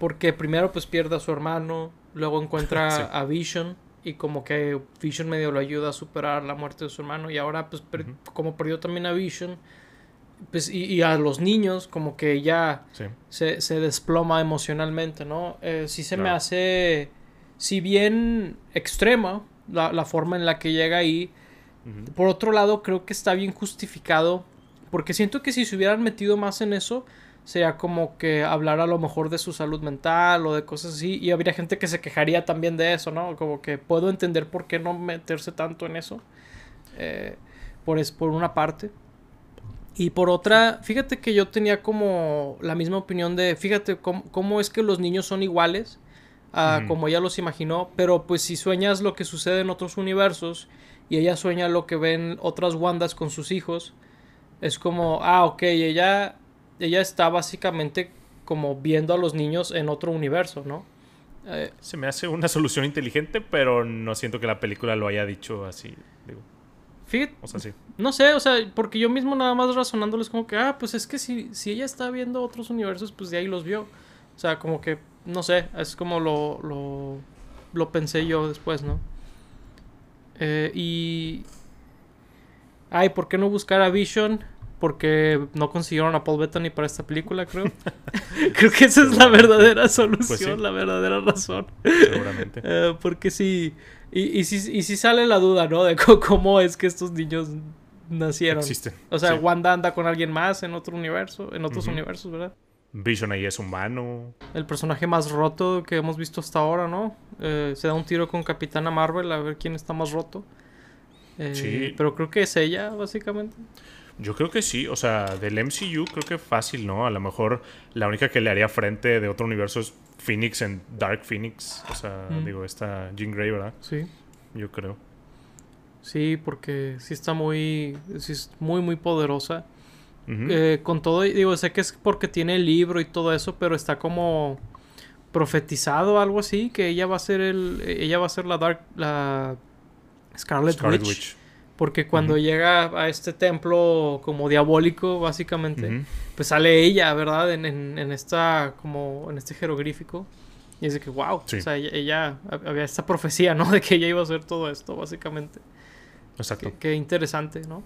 Porque primero pues pierde a su hermano, luego encuentra a Vision y como que Vision medio lo ayuda a superar la muerte de su hermano y ahora pues como perdió también a Vision pues y, a los niños como que ya se, se, desploma emocionalmente, ¿no? Eh, sí se me hace, si bien extrema la, la, forma en la que llega ahí, por otro lado creo que está bien justificado porque siento que si se hubieran metido más en eso, sería como que hablar a lo mejor de su salud mental o de cosas así. Y habría gente que se quejaría también de eso, ¿no? Como que puedo entender por qué no meterse tanto en eso. Eh, por, es, por una parte. Y por otra, fíjate que yo tenía como la misma opinión de, fíjate cómo, es que los niños son iguales a como ella los imaginó, pero pues si sueñas lo que sucede en otros universos y ella sueña lo que ven otras Wandas con sus hijos, es como, ah, ok, ella ella está básicamente como viendo a los niños en otro universo, ¿no? Eh, Se me hace una solución inteligente, pero no siento que la película lo haya dicho así. Digo. Fíjate. O sea, sí. No sé, o sea, porque yo mismo nada más razonándoles como que, ah, pues es que si, si ella está viendo otros universos, pues de ahí los vio. O sea, como que, no sé, es como lo, lo, lo pensé yo después, ¿no? Eh, y... Ay, ¿por qué no buscar a Vision? Porque no consiguieron a Paul Bettany para esta película, creo. creo que esa es la verdadera pues solución, la verdadera razón. Seguramente. Eh, porque sí, y, y, sí, y sí sale la duda, ¿no? De cómo es que estos niños nacieron. Existen. O sea, Wanda anda con alguien más en otro universo, en otros universos, ¿verdad? Vision ahí es humano. El personaje más roto que hemos visto hasta ahora, ¿no? Eh, se da un tiro con Capitana Marvel a ver quién está más roto. Eh, sí. Pero creo que es ella, básicamente. Yo creo que sí, o sea, del MCU creo que fácil, ¿no? A lo mejor la única que le haría frente de otro universo es Phoenix en Dark Phoenix. O sea, mm. digo, esta Jean Grey, ¿verdad? Sí. Yo creo. Sí, porque sí está muy, sí es muy, muy poderosa. Eh, con todo, digo, sé que es porque tiene el libro y todo eso, pero está como profetizado algo así, que ella va a ser el, ella va a ser la Dark, la Scarlet, Witch. Porque cuando llega a este templo como diabólico, básicamente, pues sale ella, ¿verdad? En, en, esta, como, en este jeroglífico. Y dice que, wow, o sea, ella, había esta profecía, ¿no? De que ella iba a hacer todo esto, básicamente. Exacto. Qué, interesante, ¿no?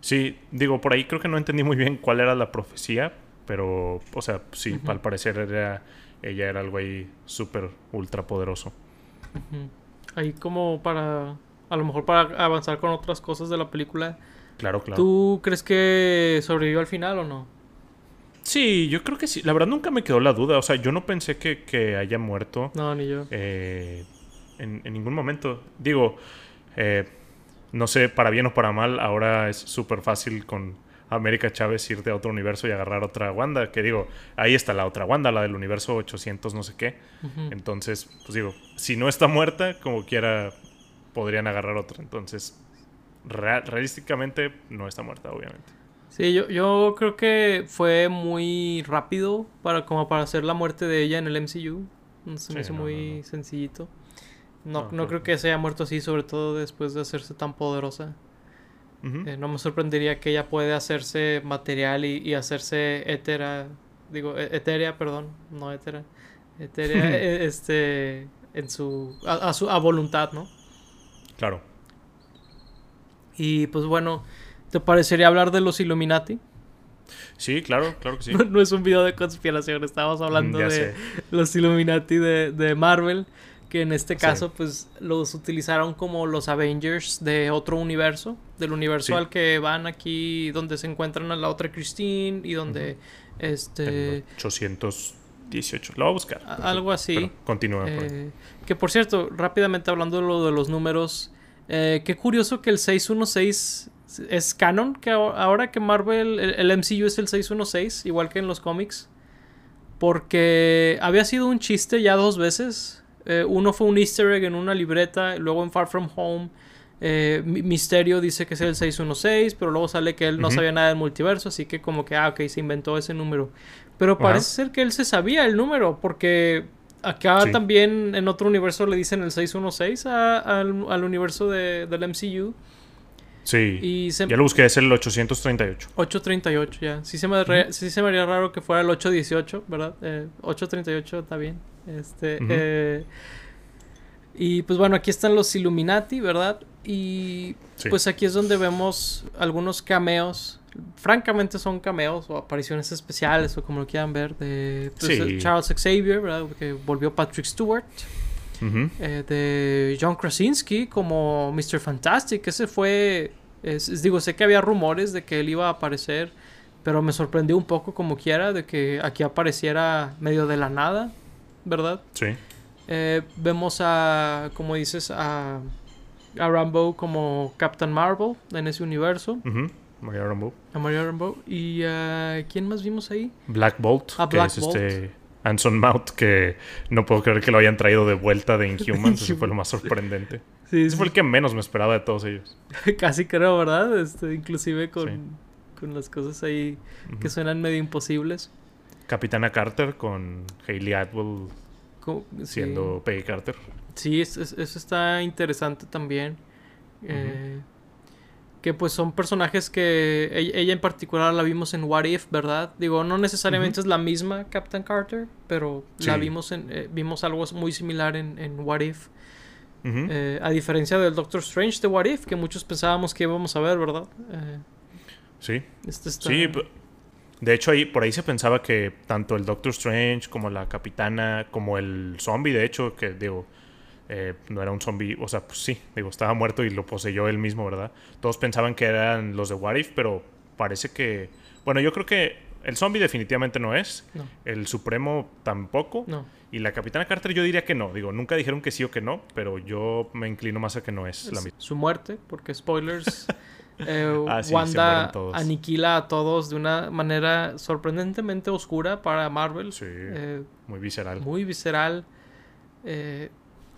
Sí, digo, por ahí creo que no entendí muy bien cuál era la profecía, pero, o sea, sí, al parecer era, ella era algo ahí súper, ultra poderoso. Ahí como para a lo mejor para avanzar con otras cosas de la película. Claro, claro. ¿Tú crees que sobrevivió al final o no? Sí, yo creo que sí. La verdad nunca me quedó la duda. O sea, yo no pensé que, haya muerto. No, ni yo. Eh, en, ningún momento. Digo, eh, no sé, para bien o para mal, ahora es súper fácil con América Chávez irte a otro universo y agarrar otra Wanda. Que digo, ahí está la otra Wanda, la del universo 800, no sé qué. Entonces, pues digo, si no está muerta, como quiera, podrían agarrar otra. Entonces, real- realísticamente, no está muerta, obviamente. Sí, yo, yo creo que fue muy rápido para como para hacer la muerte de ella en el MCU. Se me hizo no, muy no, no. sencillito. No, No, creo que- se haya muerto así, sobre todo después de hacerse tan poderosa. Eh, no me sorprendería que ella puede hacerse material y, y hacerse etera, digo, e- etérea, perdón, no etera, etérea, eh, este, en su a, a su, a voluntad, ¿no? Claro. Y pues bueno, ¿te parecería hablar de los Illuminati? Sí, claro, claro que sí. No, es un video de conspiración, estábamos mm, hablando de los Illuminati de, de, Marvel, que en este caso pues los utilizaron como los Avengers de otro universo, del universo al que van aquí, donde se encuentran a la otra Christine y donde... Este... En 800 18. Lo voy a buscar. Algo así. Continúa. Eh, pues. que por cierto, rápidamente hablando de lo de los números, eh, qué curioso que el 616 es canon, que ahora que Marvel, el, MCU es el 616, igual que en los cómics, porque había sido un chiste ya dos veces. Eh, uno fue un easter egg en una libreta, luego en Far From Home eh, Mi- Misterio dice que es el 616, pero luego sale que él no sabía nada del multiverso, así que como que, ah, ok, se inventó ese número. Pero parece ser que él se sabía el número, porque acá Sí. también en otro universo le dicen el 616 a- al, al universo de- del MCU. Sí. Y se, Ya lo busqué, es el 838. 838 ya. Sí se, me re- sí se me haría raro que fuera el 818, ¿verdad? Eh, 838 está bien. Este, eh, y pues bueno, aquí están los Illuminati, ¿verdad? Y Sí. pues aquí es donde vemos algunos cameos. Francamente son cameos o apariciones especiales o como lo quieran ver de pues, Sí. Charles Xavier, ¿verdad? Que volvió Patrick Stewart. Eh, de John Krasinski como Mr. Fantastic. Ese fue. es- digo, sé que había rumores de que él iba a aparecer, pero me sorprendió un poco como quiera de que aquí apareciera medio de la nada, ¿verdad? Sí. Eh, vemos a, como dices, a, a Rambo como Captain Marvel en ese universo, Ujú. Maria Rambeau. a Mario Rambo. ¿Y a quién más vimos ahí? Black Bolt, Ah, que Black es Bolt. este Anson Mount, que no puedo creer que lo hayan traído de vuelta de Inhumans. Eso fue lo más sorprendente. Sí, Ese fue el que menos me esperaba de todos ellos. Casi creo, ¿verdad? Este, inclusive con, Sí. con las cosas ahí que suenan medio imposibles. Capitana Carter con Hayley Atwell siendo Peggy Carter. Sí, es- es- eso está interesante también. Eh, que pues son personajes que ella, en particular la vimos en What If, ¿verdad? Digo, no necesariamente es la misma Captain Carter, pero la vimos en eh, vimos algo muy similar en, en What If. Eh, a diferencia del Doctor Strange de What If, que muchos pensábamos que íbamos a ver, ¿verdad? Eh, sí. este está... Sí, de hecho ahí por ahí se pensaba que tanto el Doctor Strange como la Capitana, como el zombie, de hecho, que digo, eh, no era un zombie, o sea, pues sí, digo, estaba muerto y lo poseyó él mismo, ¿verdad? Todos pensaban que eran los de What If, pero parece que, bueno, yo creo que el zombie definitivamente no es, No, el Supremo tampoco, no. y la Capitana Carter yo diría que no, digo, nunca dijeron que sí o que no, pero yo me inclino más a que no es la misma. su muerte, porque spoilers, eh, Ah, sí, Wanda aniquila a todos de una manera sorprendentemente oscura para Marvel, Sí, eh, muy visceral. muy visceral eh,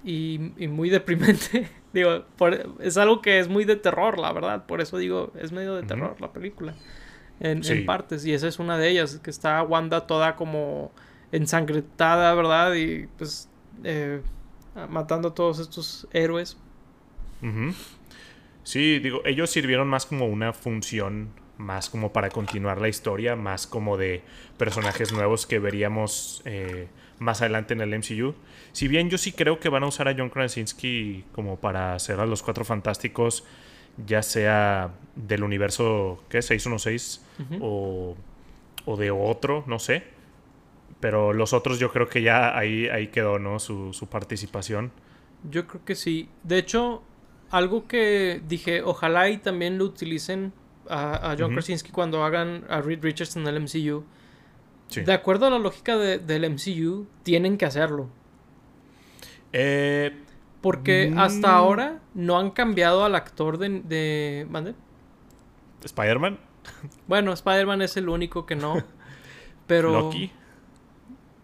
y, y muy deprimente. digo, por- es algo que es muy de terror, la verdad, por eso digo, es medio de terror la película, en, partes, y esa es una de ellas, que está Wanda toda como ensangrentada, ¿verdad? Y pues eh, matando a todos estos héroes. Sí, digo, ellos sirvieron más como una función, más como para continuar la historia, más como de personajes nuevos que veríamos eh, más adelante en el MCU. Si bien yo sí creo que van a usar a John Krasinski como para hacer a los Cuatro Fantásticos, ya sea del universo, ¿qué? 616 Ujú. o, o de otro, no sé. Pero los otros yo creo que ya ahí, ahí quedó, ¿no? Su, su participación. Yo creo que sí. De hecho, algo que dije, ojalá y también lo utilicen a, a John. Krasinski cuando hagan a Reed Richards en el MCU. Sí. De acuerdo a la lógica de- del MCU, tienen que hacerlo. Eh, Porque Mm. hasta ahora no han cambiado al actor de... de ¿mande? Spider-Man, Bueno, Spider-Man es el único que no. Pero... Loki.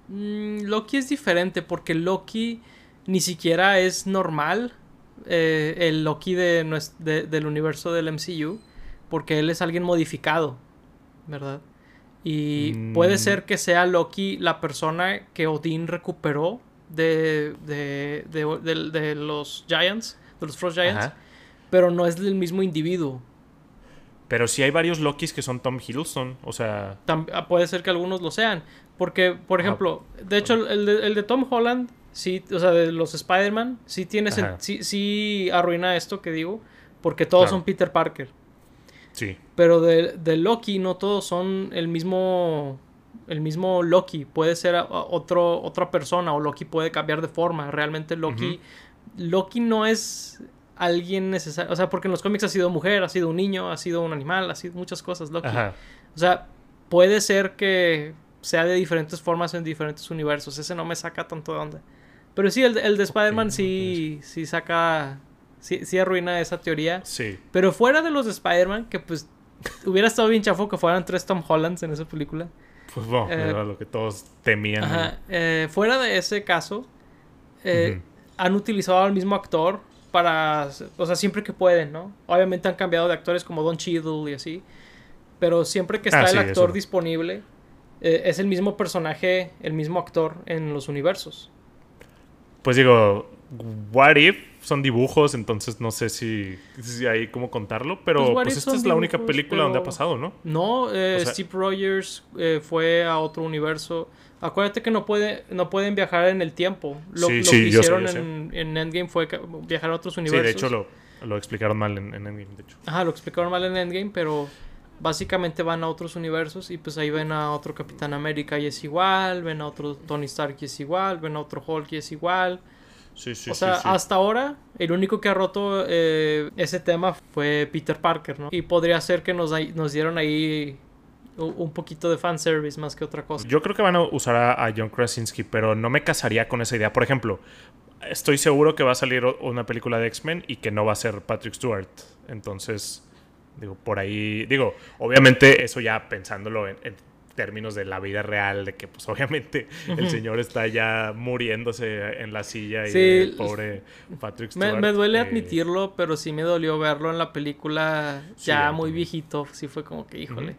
Mm, Loki es diferente porque Loki ni siquiera es normal. eh, el Loki de- del universo del MCU. Porque él es alguien modificado. ¿Verdad? Y Mm. puede ser que sea Loki la persona que Odín recuperó de, de, de- los Giants, de los Frost Giants. Ajá. Pero no es el mismo individuo. Pero sí hay varios Lokis que son Tom Hiddleston. O sea, Tam- ah, puede ser que algunos lo sean. Porque, por ejemplo, de hecho, el de, el de Tom Holland, sí, o sea, de los Spider-Man, sí tiene sí, sí arruina esto que digo. Porque todos Claro. son Peter Parker. Sí. Pero de, de Loki, no todos son el mismo. El mismo Loki. Puede ser otro, otra persona. O Loki puede cambiar de forma. Realmente Loki. Loki no es alguien necesario. O sea, porque en los cómics ha sido mujer, ha sido un niño, ha sido un animal, ha sido muchas cosas. Loki. Ajá. O sea, puede ser que sea de diferentes formas en diferentes universos. Ese no me saca tanto de onda. Pero sí, el, de- el de Spider-Man Ok, sí, sí saca. Sí, sí arruina esa teoría. Sí. Pero fuera de los de Spider-Man, que pues hubiera estado bien chafo que fueran tres Tom Hollands en esa película. Pues bueno, Eh, era lo que todos temían. Ajá. eh, fuera de ese caso, eh, han utilizado al mismo actor para. O sea, siempre que pueden, ¿no? Obviamente han cambiado de actores como Don Cheadle y así. Pero siempre que está Ah, el sí, actor eso. disponible, eh, es el mismo personaje, el mismo actor en los universos. Pues digo, What If son dibujos, entonces no sé si, si hay cómo contarlo, pero Pues, pues, esta es la única película donde ha pasado, ¿no? No, eh, O sea- Steve Rogers eh, fue a otro universo. Acuérdate que no puede, no pueden viajar en el tiempo. Lo, Sí, lo sí, que hicieron sé. en, en Endgame fue viajar a otros Sí, universos. de hecho lo, lo explicaron mal en, en Endgame, de hecho. Ajá, lo explicaron mal en Endgame, pero básicamente van a otros universos y pues ahí ven a otro Capitán América y es igual, ven a otro Tony Stark y es igual, ven a otro Hulk y es igual. Sí, sí, o sea, sí, hasta ahora el único que ha roto eh, ese tema fue Peter Parker, ¿no? Y podría ser que nos, nos dieron ahí un poquito de fanservice más que otra cosa. Yo creo que van a usar a, a John Krasinski, pero no me casaría con esa idea. Por ejemplo, estoy seguro que va a salir una película de X-Men y que no va a ser Patrick Stewart. Entonces, digo, por ahí, digo, obviamente eso ya pensándolo en, en términos de la vida real, de que pues obviamente el señor está ya muriéndose en la silla y el pobre Patrick Me, Stewart. me duele eh, admitirlo, pero sí me dolió verlo en la película ya muy también. viejito. Sí fue como que, híjole.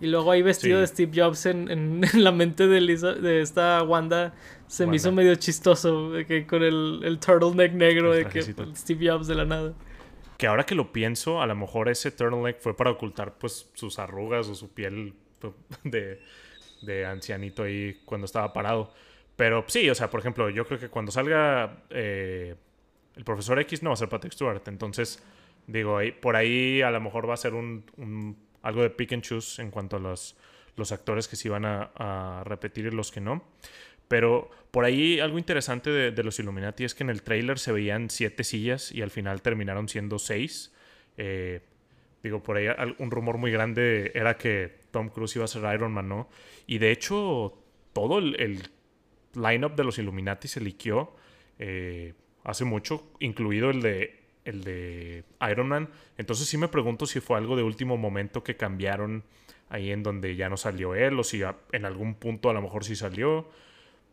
Y luego ahí vestido Sí. de Steve Jobs en, en- en la mente de, Lisa- de esta Wanda se me hizo medio chistoso de que con el, el turtleneck negro El de que. Steve Jobs de la nada. Que ahora que lo pienso, a lo mejor ese turtleneck fue para ocultar pues sus arrugas o su piel de, ancianito ahí cuando estaba parado. Pero sí, o sea, por ejemplo, yo creo que cuando salga eh, el profesor X no va a ser Patrick Stewart. Entonces, digo, ahí, por ahí a lo mejor va a ser un, algo de pick and choose en cuanto a los, los actores que sí van a, repetir y los que no. Pero por ahí algo interesante de, de los Illuminati es que en el trailer se veían siete sillas y al final terminaron siendo seis. Eh, digo, por ahí un rumor muy grande era que Tom Cruise iba a ser Iron Man, ¿no? Y de hecho, todo el, el lineup de los Illuminati se liqueó eh, hace mucho, incluido el de, el de Iron Man. Entonces sí me pregunto si fue algo de último momento que cambiaron ahí en donde ya no salió él, o si en algún punto a lo mejor sí salió,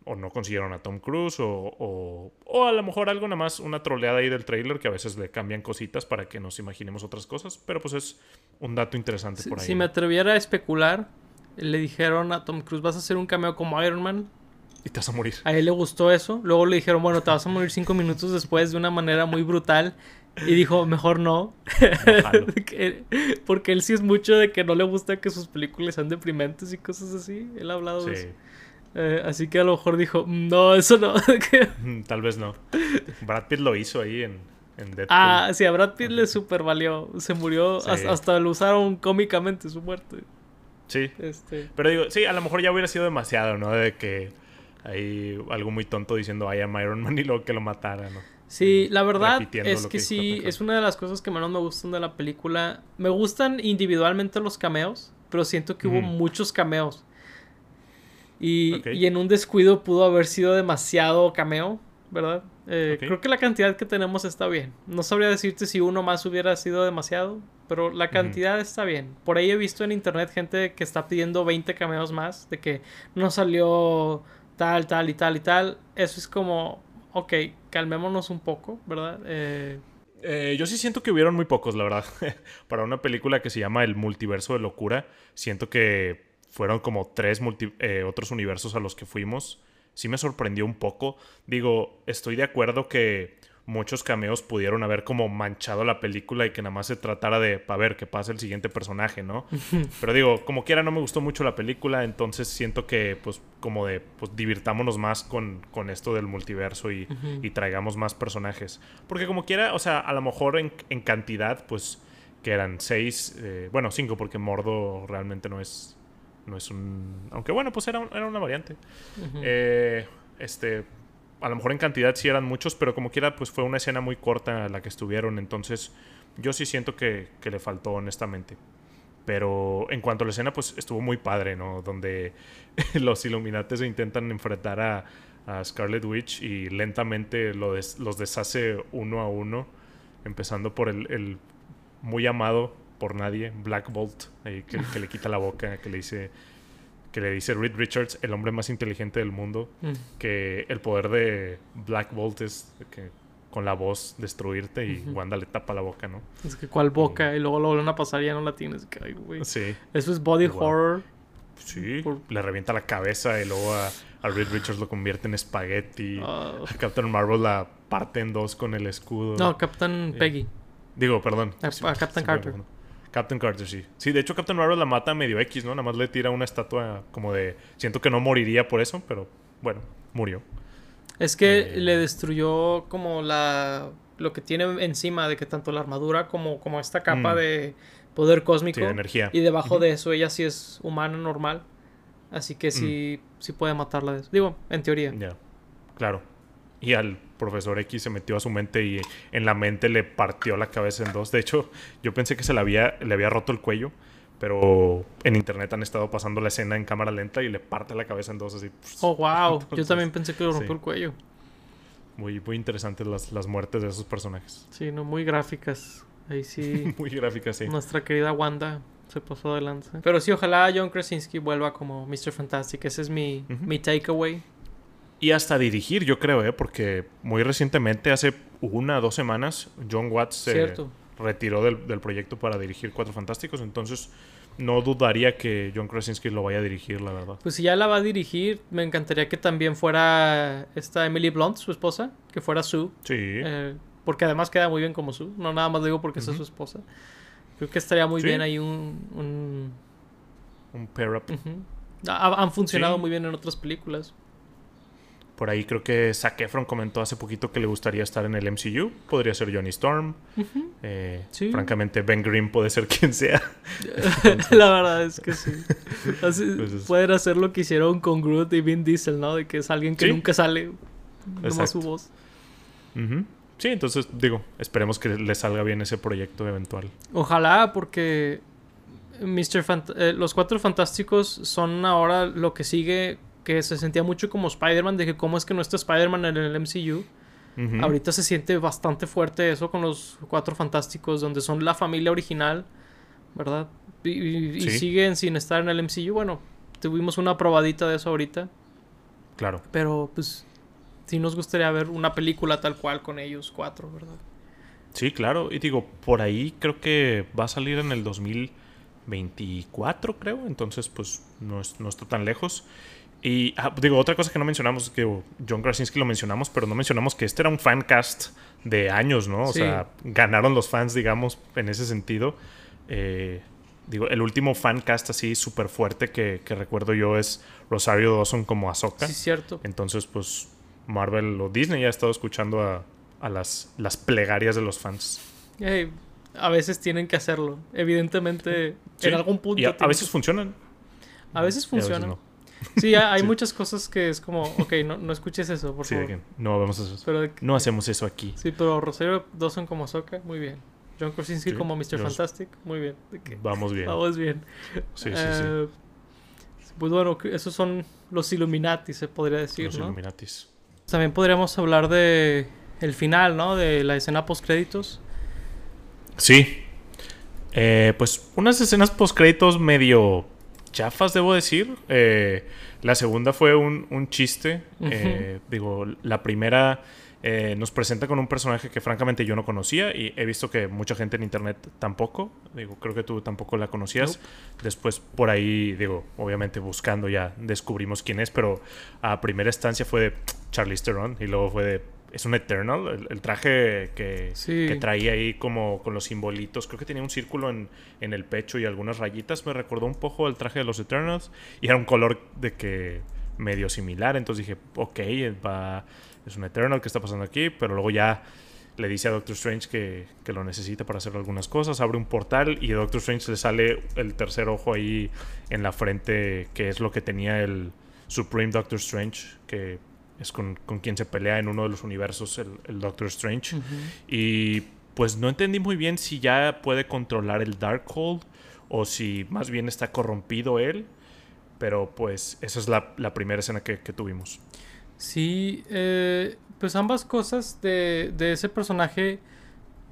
o no consiguieron a Tom Cruise, o, o, o a lo mejor algo nada más, una troleada ahí del trailer que a veces le cambian cositas para que nos imaginemos otras cosas, pero pues es un dato interesante Si, por ahí. si me atreviera a especular, le dijeron a Tom Cruise, vas a hacer un cameo como Iron Man. Y te vas a morir. A él le gustó eso. Luego le dijeron, bueno, te vas a morir cinco minutos después de una manera muy brutal. Y dijo, mejor no. Porque él sí es mucho de que no le gusta que sus películas sean deprimentes y cosas así. Él ha hablado de eso. Eh, así que a lo mejor dijo, "Mm, no, eso no. Tal vez no. Brad Pitt lo hizo ahí en, en Deadpool. ah, sí, a Brad Pitt le super valió. Se murió, Sí. hasta, hasta lo usaron cómicamente su muerte. Sí. Este, Pero digo, sí, a lo mejor ya hubiera sido demasiado, ¿no? De que hay algo muy tonto diciendo I am Iron Man y luego que lo matara, ¿no? Sí, la verdad es que, sí, es una de las cosas que menos me gustan de la película. Me gustan individualmente los cameos, pero siento que hubo muchos cameos. Y, en un descuido pudo haber sido demasiado cameo, ¿verdad? Eh. Creo que la cantidad que tenemos está bien. No sabría decirte si uno más hubiera sido demasiado, pero la cantidad está bien. Por ahí he visto en internet gente que está pidiendo 20 cameos más, de que no salió tal, tal y tal y tal. Eso es como, ok, calmémonos un poco, ¿verdad? Eh, Eh, yo sí siento que hubieron muy pocos, la verdad. Para una película que se llama El Multiverso de Locura, siento que fueron como tres multi- eh, otros universos a los que fuimos. Sí me sorprendió un poco. Digo, estoy de acuerdo que muchos cameos pudieron haber como manchado la película y que nada más se tratara de, para ver qué pasa el siguiente personaje, ¿no? Pero digo, como quiera no me gustó mucho la película, entonces siento que pues como de, pues divirtámonos más con, con esto del multiverso y, y traigamos más personajes. Porque como quiera, o sea, a lo mejor en, en cantidad, pues que eran seis, eh, bueno, cinco, porque Mordo realmente no es, no es un... Aunque bueno, pues era, un- era una variante. Eh, este, a lo mejor en cantidad sí eran muchos, pero como quiera, pues fue una escena muy corta la que estuvieron. Entonces, yo sí siento que, que le faltó, honestamente. Pero en cuanto a la escena, pues estuvo muy padre, ¿no? Donde los Illuminates se intentan enfrentar a, a Scarlet Witch y lentamente lo des- los deshace uno a uno. Empezando por el, el muy amado por nadie, Black Bolt, ahí que, que le quita la boca, que le dice que le dice Reed Richards, el hombre más inteligente del mundo, mm. que el poder de Black Bolt es que con la voz destruirte y Ujú. Wanda le tapa la boca, ¿no? Es que cuál boca y luego lo vuelven a pasar y ya no la tienes. Que, ay, güey. Sí, Eso es body horror. sí. Por- Le revienta la cabeza y luego a, a Reed Richards lo convierte en espagueti. Ah. A Captain Marvel la parte en dos con el escudo. no, Captain Eh, Peggy. Digo, perdón. A- a Captain Carter. Captain Carter, sí. Sí, de hecho Captain Marvel la mata medio X, ¿no? Nada más le tira una estatua como de... Siento que no moriría por eso, pero bueno, murió. Es que Eh. le destruyó como la lo que tiene encima de que tanto la armadura como, como esta capa Mm. de poder cósmico Sí, de energía. y debajo de eso ella sí es humana normal. Así que sí, sí puede matarla de eso. Digo, en teoría. Ya, claro. Y al profesor X se metió a su mente y en la mente le partió la cabeza en dos. De hecho, yo pensé que se le había, le había roto el cuello, pero en internet han estado pasando la escena en cámara lenta y le parte la cabeza en dos así. Oh, wow. Yo también pensé que le rompió sí. el cuello. Muy, muy interesantes las, las muertes de esos personajes. Sí, no, muy gráficas. Ahí sí. Muy gráficas, sí. Nuestra querida Wanda se pasó de lanza. Pero sí, ojalá John Krasinski vuelva como Mr. Fantastic. Ese es mi, mi takeaway. Y hasta dirigir, yo creo, ¿eh? Porque muy recientemente, hace una o dos semanas, John Watts se retiró del, del proyecto para dirigir Cuatro Fantásticos. Entonces, no dudaría que John Krasinski lo vaya a dirigir, la verdad. Pues si ya la va a dirigir, me encantaría que también fuera esta Emily Blunt, su esposa, que fuera Sue. Sí. eh, porque además queda muy bien como Sue. No nada más digo porque esa es su esposa. Creo que estaría muy Sí. bien ahí un... un- un pair up. han funcionado Sí. muy bien en otras películas. Por ahí creo que Zac Efron comentó hace poquito que le gustaría estar en el MCU. Podría ser Johnny Storm. Eh, Sí. Francamente, Ben Grimm puede ser quien sea. la verdad es que sí. Así- Pues es- Pueden hacer lo que hicieron con Groot y Vin Diesel, ¿no? De que es alguien que Sí. nunca sale. Nomás Exacto. su voz. Sí, entonces digo, esperemos que le salga bien ese proyecto eventual. Ojalá, porque Mr. Fant- eh, los Cuatro Fantásticos son ahora lo que sigue, que se sentía mucho como Spider-Man, de que cómo es que no está Spider-Man en el MCU. Ahorita se siente bastante fuerte eso con los Cuatro Fantásticos, donde son la familia original, ¿verdad? Y, y- siguen sin estar en el MCU. Bueno, tuvimos una probadita de eso ahorita, Claro. pero pues sí nos gustaría ver una película tal cual con ellos cuatro, ¿verdad? Sí, claro. Y digo, por ahí creo que va a salir en el 2024, creo. Entonces, pues no, es- no está tan lejos. Y ah, digo, otra cosa que no mencionamos que oh, John Krasinski lo mencionamos, pero no mencionamos que este era un fan cast de años, ¿no? O Sí. sea, ganaron los fans, digamos, en ese sentido. Eh, digo, el último fan cast así súper fuerte que, que recuerdo yo es Rosario Dawson como Ahsoka. Sí, cierto. Entonces, pues Marvel o Disney ya ha estado escuchando a, a las, las plegarias de los fans. A veces tienen que hacerlo. Evidentemente, Sí. en algún punto. Y a, veces funcionan. a veces y a funciona. no. Sí, hay Sí. muchas cosas que es como, ok, no, no escuches eso, por Sí, favor. que no vemos eso. Pero de que- No hacemos eso aquí. Sí, pero Rosario Dawson como Ahsoka, muy bien. John Krasinski Sí, como Mr. Fantastic, muy bien. Vamos bien. Vamos bien. Sí, sí, sí. Eh, Pues bueno, esos son los Illuminati, se podría decir, Los ¿no? Illuminatis. También podríamos hablar de el final, ¿no? De la escena post créditos. Sí. Eh, pues unas escenas post créditos medio chafas, debo decir. Eh, la segunda fue un, un chiste. Eh, digo, la primera eh, nos presenta con un personaje que francamente yo no conocía y he visto que mucha gente en internet tampoco. Digo, creo que tú tampoco la conocías. Después por ahí, digo, obviamente buscando ya descubrimos quién es, pero a primera instancia fue de Charlize Theron y luego fue de es un Eternal, el, traje que, Sí. que traía ahí como con los simbolitos. Creo que tenía un círculo en, en el pecho y algunas rayitas. Me recordó un poco el traje de los Eternals. Y era un color de que medio similar. Entonces dije, ok, va, es un Eternal que está pasando aquí. Pero luego ya le dice a Doctor Strange que, que lo necesita para hacer algunas cosas. Abre un portal y a Doctor Strange le sale el tercer ojo ahí en la frente, que es lo que tenía el Supreme Doctor Strange, que es con, con quien se pelea en uno de los universos, el, el Doctor Strange. Y pues no entendí muy bien si ya puede controlar el Darkhold o si más bien está corrompido él. Pero pues esa es la, la primera escena que, que tuvimos. Sí, eh, pues ambas cosas de, de ese personaje.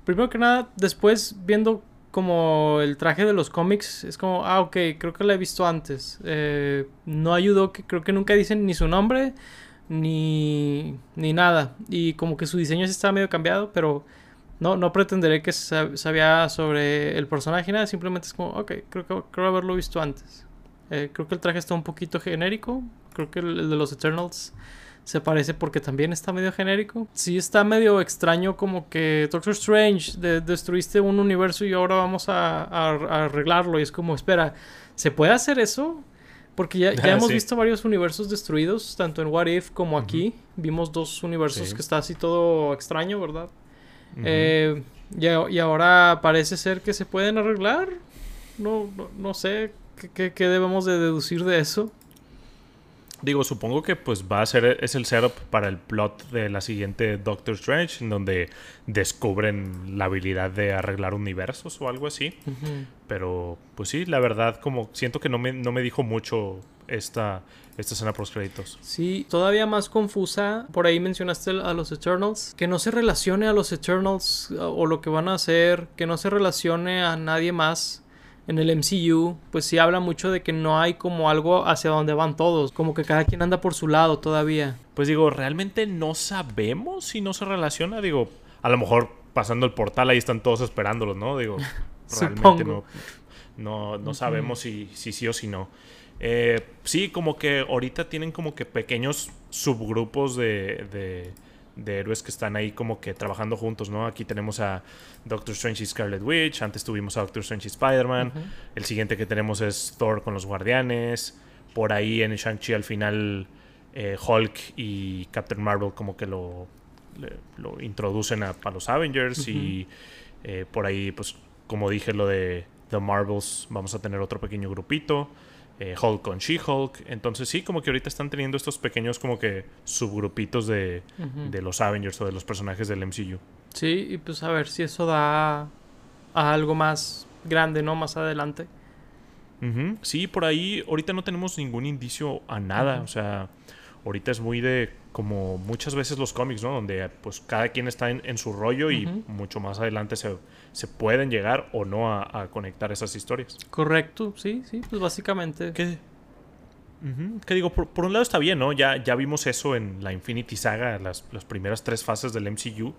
Primero que nada, después viendo como el traje de los cómics, es como, ah, ok, creo que lo he visto antes. Eh, no ayudó que creo que nunca dicen ni su nombre ni, ni nada. Y como que su diseño sí está medio cambiado, pero no, no pretenderé que sab- sabía sobre el personaje, nada. Simplemente es como, ok, creo que creo haberlo visto antes. Eh, creo que el traje está un poquito genérico. Creo que el, de los Eternals se parece porque también está medio genérico. Sí está medio extraño como que Doctor Strange de- destruiste un universo y ahora vamos a- a arreglarlo. Y es como, espera, ¿se puede hacer eso? Porque ya, ya hemos sí. visto varios universos destruidos, tanto en What If como aquí. Vimos dos universos Sí. que está así todo extraño, ¿verdad? Eh, y, a- y ahora parece ser que se pueden arreglar. No, no, no sé qué, qué- qué debemos de deducir de eso. Digo, supongo que pues va a ser, es el setup para el plot de la siguiente Doctor Strange, en donde descubren la habilidad de arreglar universos o algo así. Pero, pues sí, la verdad, como siento que no me, no me dijo mucho esta, esta escena post créditos. Sí, todavía más confusa. Por ahí mencionaste a los Eternals. Que no se relacione a los Eternals o o lo que van a hacer. Que no se relacione a nadie más en el MCU. Pues sí habla mucho de que no hay como algo hacia donde van todos. Como que cada quien anda por su lado todavía. Pues digo, realmente no sabemos si no se relaciona. Digo, a lo mejor pasando el portal ahí están todos esperándolos, ¿no? Digo, realmente no, no, no sabemos si, si sí o si no. Eh, sí, como que ahorita tienen como que pequeños subgrupos de, de, de héroes que están ahí como que trabajando juntos, ¿no? Aquí tenemos a Doctor Strange y Scarlet Witch, antes tuvimos a Doctor Strange y Spider-Man, el siguiente que tenemos es Thor con los Guardianes, por ahí en Shang-Chi al final eh, Hulk y Captain Marvel como que lo, le- lo introducen a, a los Avengers y eh, por ahí pues como dije lo de The Marvels vamos a tener otro pequeño grupito eh, Hulk con She-Hulk entonces sí como que ahorita están teniendo estos pequeños como que subgrupitos de, de los Avengers o de los personajes del MCU Sí, y pues a ver si eso da a algo más grande, ¿no? Más adelante. Sí, por ahí ahorita no tenemos ningún indicio a nada. O sea, ahorita es muy de como muchas veces los cómics, ¿no? Donde pues cada quien está en, en su rollo y mucho más adelante se, se pueden llegar o no a, a conectar esas historias. Correcto, sí, sí, pues básicamente. ¿Qué? Ujú. Que digo, por, por un lado está bien, ¿no? Ya, ya vimos eso en la Infinity Saga, las, las primeras tres fases del MCU.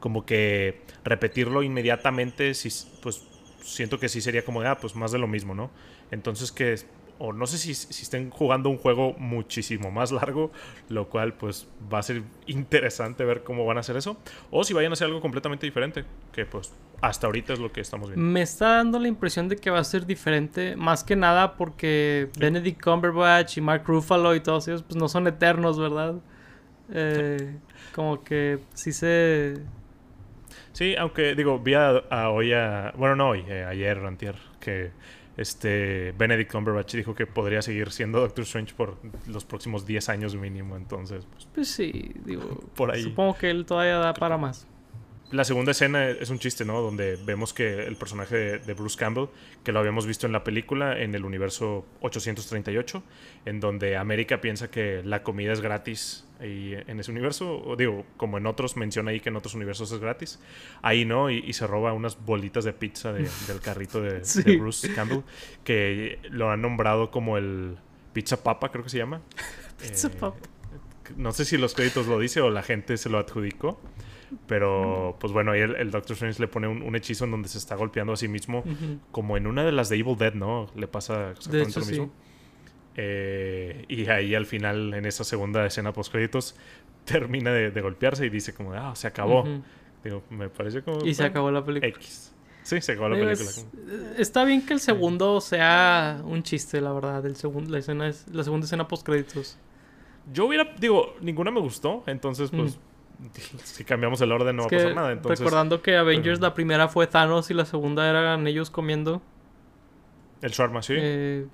Como que repetirlo inmediatamente, sí, pues siento que sí sería como de, ah, pues más de lo mismo, ¿no? Entonces que, o no sé si, si estén jugando un juego muchísimo más largo, lo cual pues va a ser interesante ver cómo van a hacer eso. O si vayan a hacer algo completamente diferente, que pues hasta ahorita es lo que estamos viendo. Me está dando la impresión de que va a ser diferente, más que nada porque Benedict Cumberbatch y Mark Ruffalo y todos ellos pues no son eternos, ¿verdad? Eh, como que sí se... Sí, aunque digo, vi a, a hoy a. Bueno, no hoy, eh, ayer, antier, que este Benedict Cumberbatch dijo que podría seguir siendo Doctor Strange por los próximos 10 años mínimo. Entonces, pues, Pues sí, digo... por ahí. Supongo que él todavía da para más. La segunda escena es un chiste, ¿no? Donde vemos que el personaje de, de Bruce Campbell, que lo habíamos visto en la película, en el universo 838, en donde América piensa que la comida es gratis ahí en ese universo. O digo, como en otros, menciona ahí que en otros universos es gratis. Ahí no, y, y se roba unas bolitas de pizza de- del carrito de. Bruce Campbell, que lo han nombrado como el Pizza Papa, creo que se llama. Pizza Eh, Papa. No sé si los créditos lo dice o la gente se lo adjudicó. Pero, pues bueno, ahí el, el Doctor Strange le pone un, un hechizo en donde se está golpeando a sí mismo, como en una de las de Evil Dead, ¿no? Le pasa exactamente hecho, lo mismo. sí. Eh, y ahí al final, en esa segunda escena post créditos, termina de, de golpearse y dice como, ah, se acabó. Digo, me parece como... Y se acabó la película. X. Sí, se acabó la película. es- está bien que el segundo sea un chiste, la verdad. El segundo, la escena es, la segunda escena post créditos. Yo hubiera, digo, ninguna me gustó, entonces pues si cambiamos el orden no va a pasar nada. Entonces, recordando que Avengers la primera fue Thanos y la segunda eran ellos comiendo. el Sharma, sí. eh,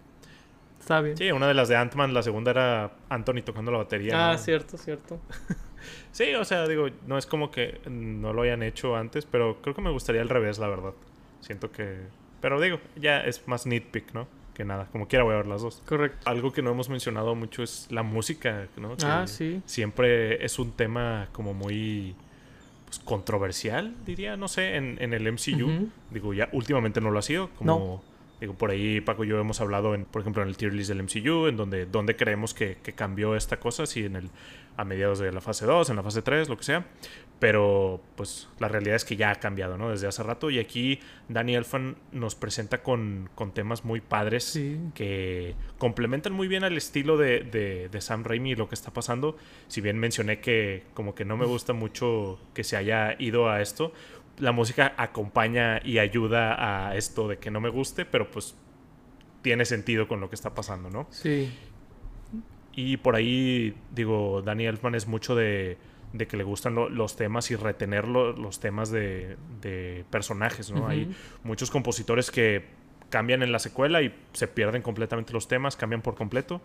está bien. Sí, una de las de Ant-Man, la segunda era Anthony tocando la batería. ah, ¿no? cierto, cierto. Sí, o sea, digo, no es como que no lo hayan hecho antes, pero creo que me gustaría al revés, la verdad. Siento que... Pero digo, ya es más nitpick, ¿no? Que nada, como quiera voy a ver las dos. Correcto. Algo que no hemos mencionado mucho es la música, ¿no? Que Ah, sí. Siempre es un tema como muy pues, controversial, diría, no sé, en, en el MCU. Digo, ya últimamente no lo ha sido, como... Digo, por ahí Paco y yo hemos hablado, en, por ejemplo, en el tier list del MCU, en donde, donde creemos que, que cambió esta cosa, si en el, a mediados de la fase 2, en la fase 3, lo que sea. Pero, pues, la realidad es que ya ha cambiado, ¿no? Desde hace rato. Y aquí Danny Elfman nos presenta con, con temas muy padres Sí. que complementan muy bien al estilo de, de, de Sam Raimi y lo que está pasando. Si bien mencioné que como que no me gusta mucho que se haya ido a esto, la música acompaña y ayuda a esto de que no me guste, pero pues tiene sentido con lo que está pasando, ¿no? Sí. Y por ahí, digo, Danny Elfman es mucho de, de que le gustan lo- los temas y retener lo- los temas de, de personajes, ¿no? Hay muchos compositores que cambian en la secuela y se pierden completamente los temas, cambian por completo.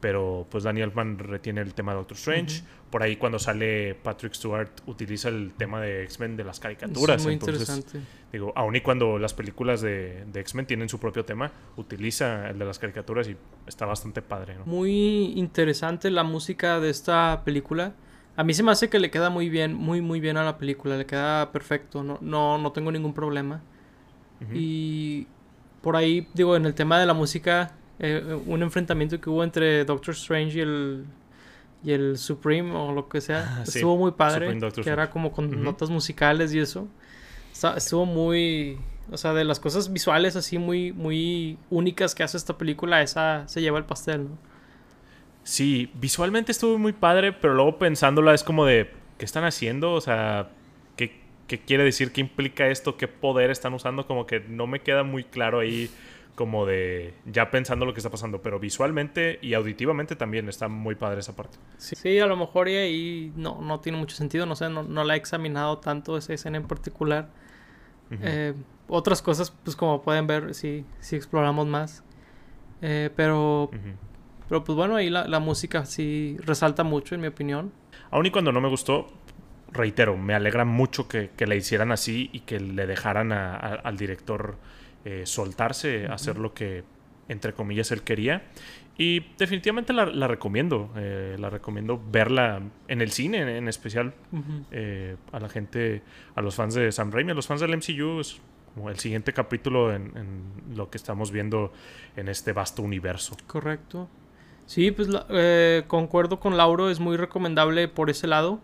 Pero pues Danny Elfman retiene el tema de Doctor Strange. Por ahí cuando sale Patrick Stewart utiliza el tema de X-Men de las caricaturas. Es muy Entonces, interesante. Digo, aun y cuando las películas de, de X-Men tienen su propio tema, utiliza el de las caricaturas y está bastante padre, ¿no? Muy interesante la música de esta película. A mí se me hace que le queda muy bien, muy muy bien a la película, le queda perfecto, no, no, no tengo ningún problema. Y por ahí, digo, en el tema de la música, eh, un enfrentamiento que hubo entre Doctor Strange y el, y el Supreme o lo que sea, Ah, sí. estuvo muy padre, Supreme que era como con notas musicales y eso. Estuvo muy, o sea, de las cosas visuales así muy, muy únicas que hace esta película, esa se lleva el pastel, ¿no? Sí, visualmente estuvo muy padre, pero luego pensándola es como de, ¿qué están haciendo? O sea, ¿qué, qué quiere decir? ¿Qué implica esto? ¿Qué poder están usando? Como que no me queda muy claro ahí, como de, ya pensando lo que está pasando, pero visualmente y auditivamente también está muy padre esa parte. Sí, sí, a lo mejor y ahí no, no tiene mucho sentido, no sé, no, no la he examinado tanto esa escena en particular. Eh, otras cosas, pues como pueden ver, si sí, exploramos más. Eh, pero, pero pues bueno, ahí la, la música sí resalta mucho, en mi opinión. Aun y cuando no me gustó, reitero, me alegra mucho que, que la hicieran así y que le dejaran a- a- al director eh, soltarse, hacer lo que, entre comillas, él quería. Y definitivamente la, la recomiendo. eh, la recomiendo verla en el cine, en, en especial eh, a la gente, a los fans de Sam Raimi, a los fans del MCU. Es como el siguiente capítulo en, en lo que estamos viendo en este vasto universo. Correcto. Sí, pues eh, concuerdo con Lauro, es muy recomendable por ese lado.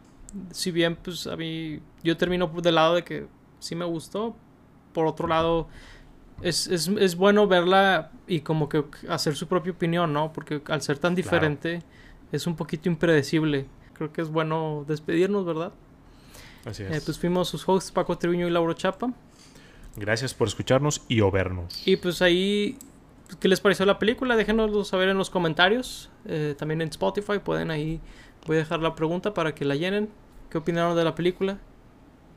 Si bien, pues a mí, yo termino por del lado de que sí me gustó. Por otro lado, es, es, es bueno verla y como que hacer su propia opinión, ¿no? Porque al ser tan diferente, es un poquito impredecible. Creo que es bueno despedirnos, ¿verdad? Así Eh, es. pues fuimos sus hosts, Paco Triviño y Lauro Chapa. Gracias por escucharnos y o vernos. Y pues ahí, pues, ¿qué les pareció la película? Déjenoslo saber en los comentarios. Eh, también en Spotify pueden ahí, voy a dejar la pregunta para que la llenen. ¿Qué opinaron de la película?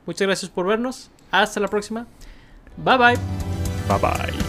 Muchas gracias por vernos. Hasta la próxima. Bye bye. Bye bye.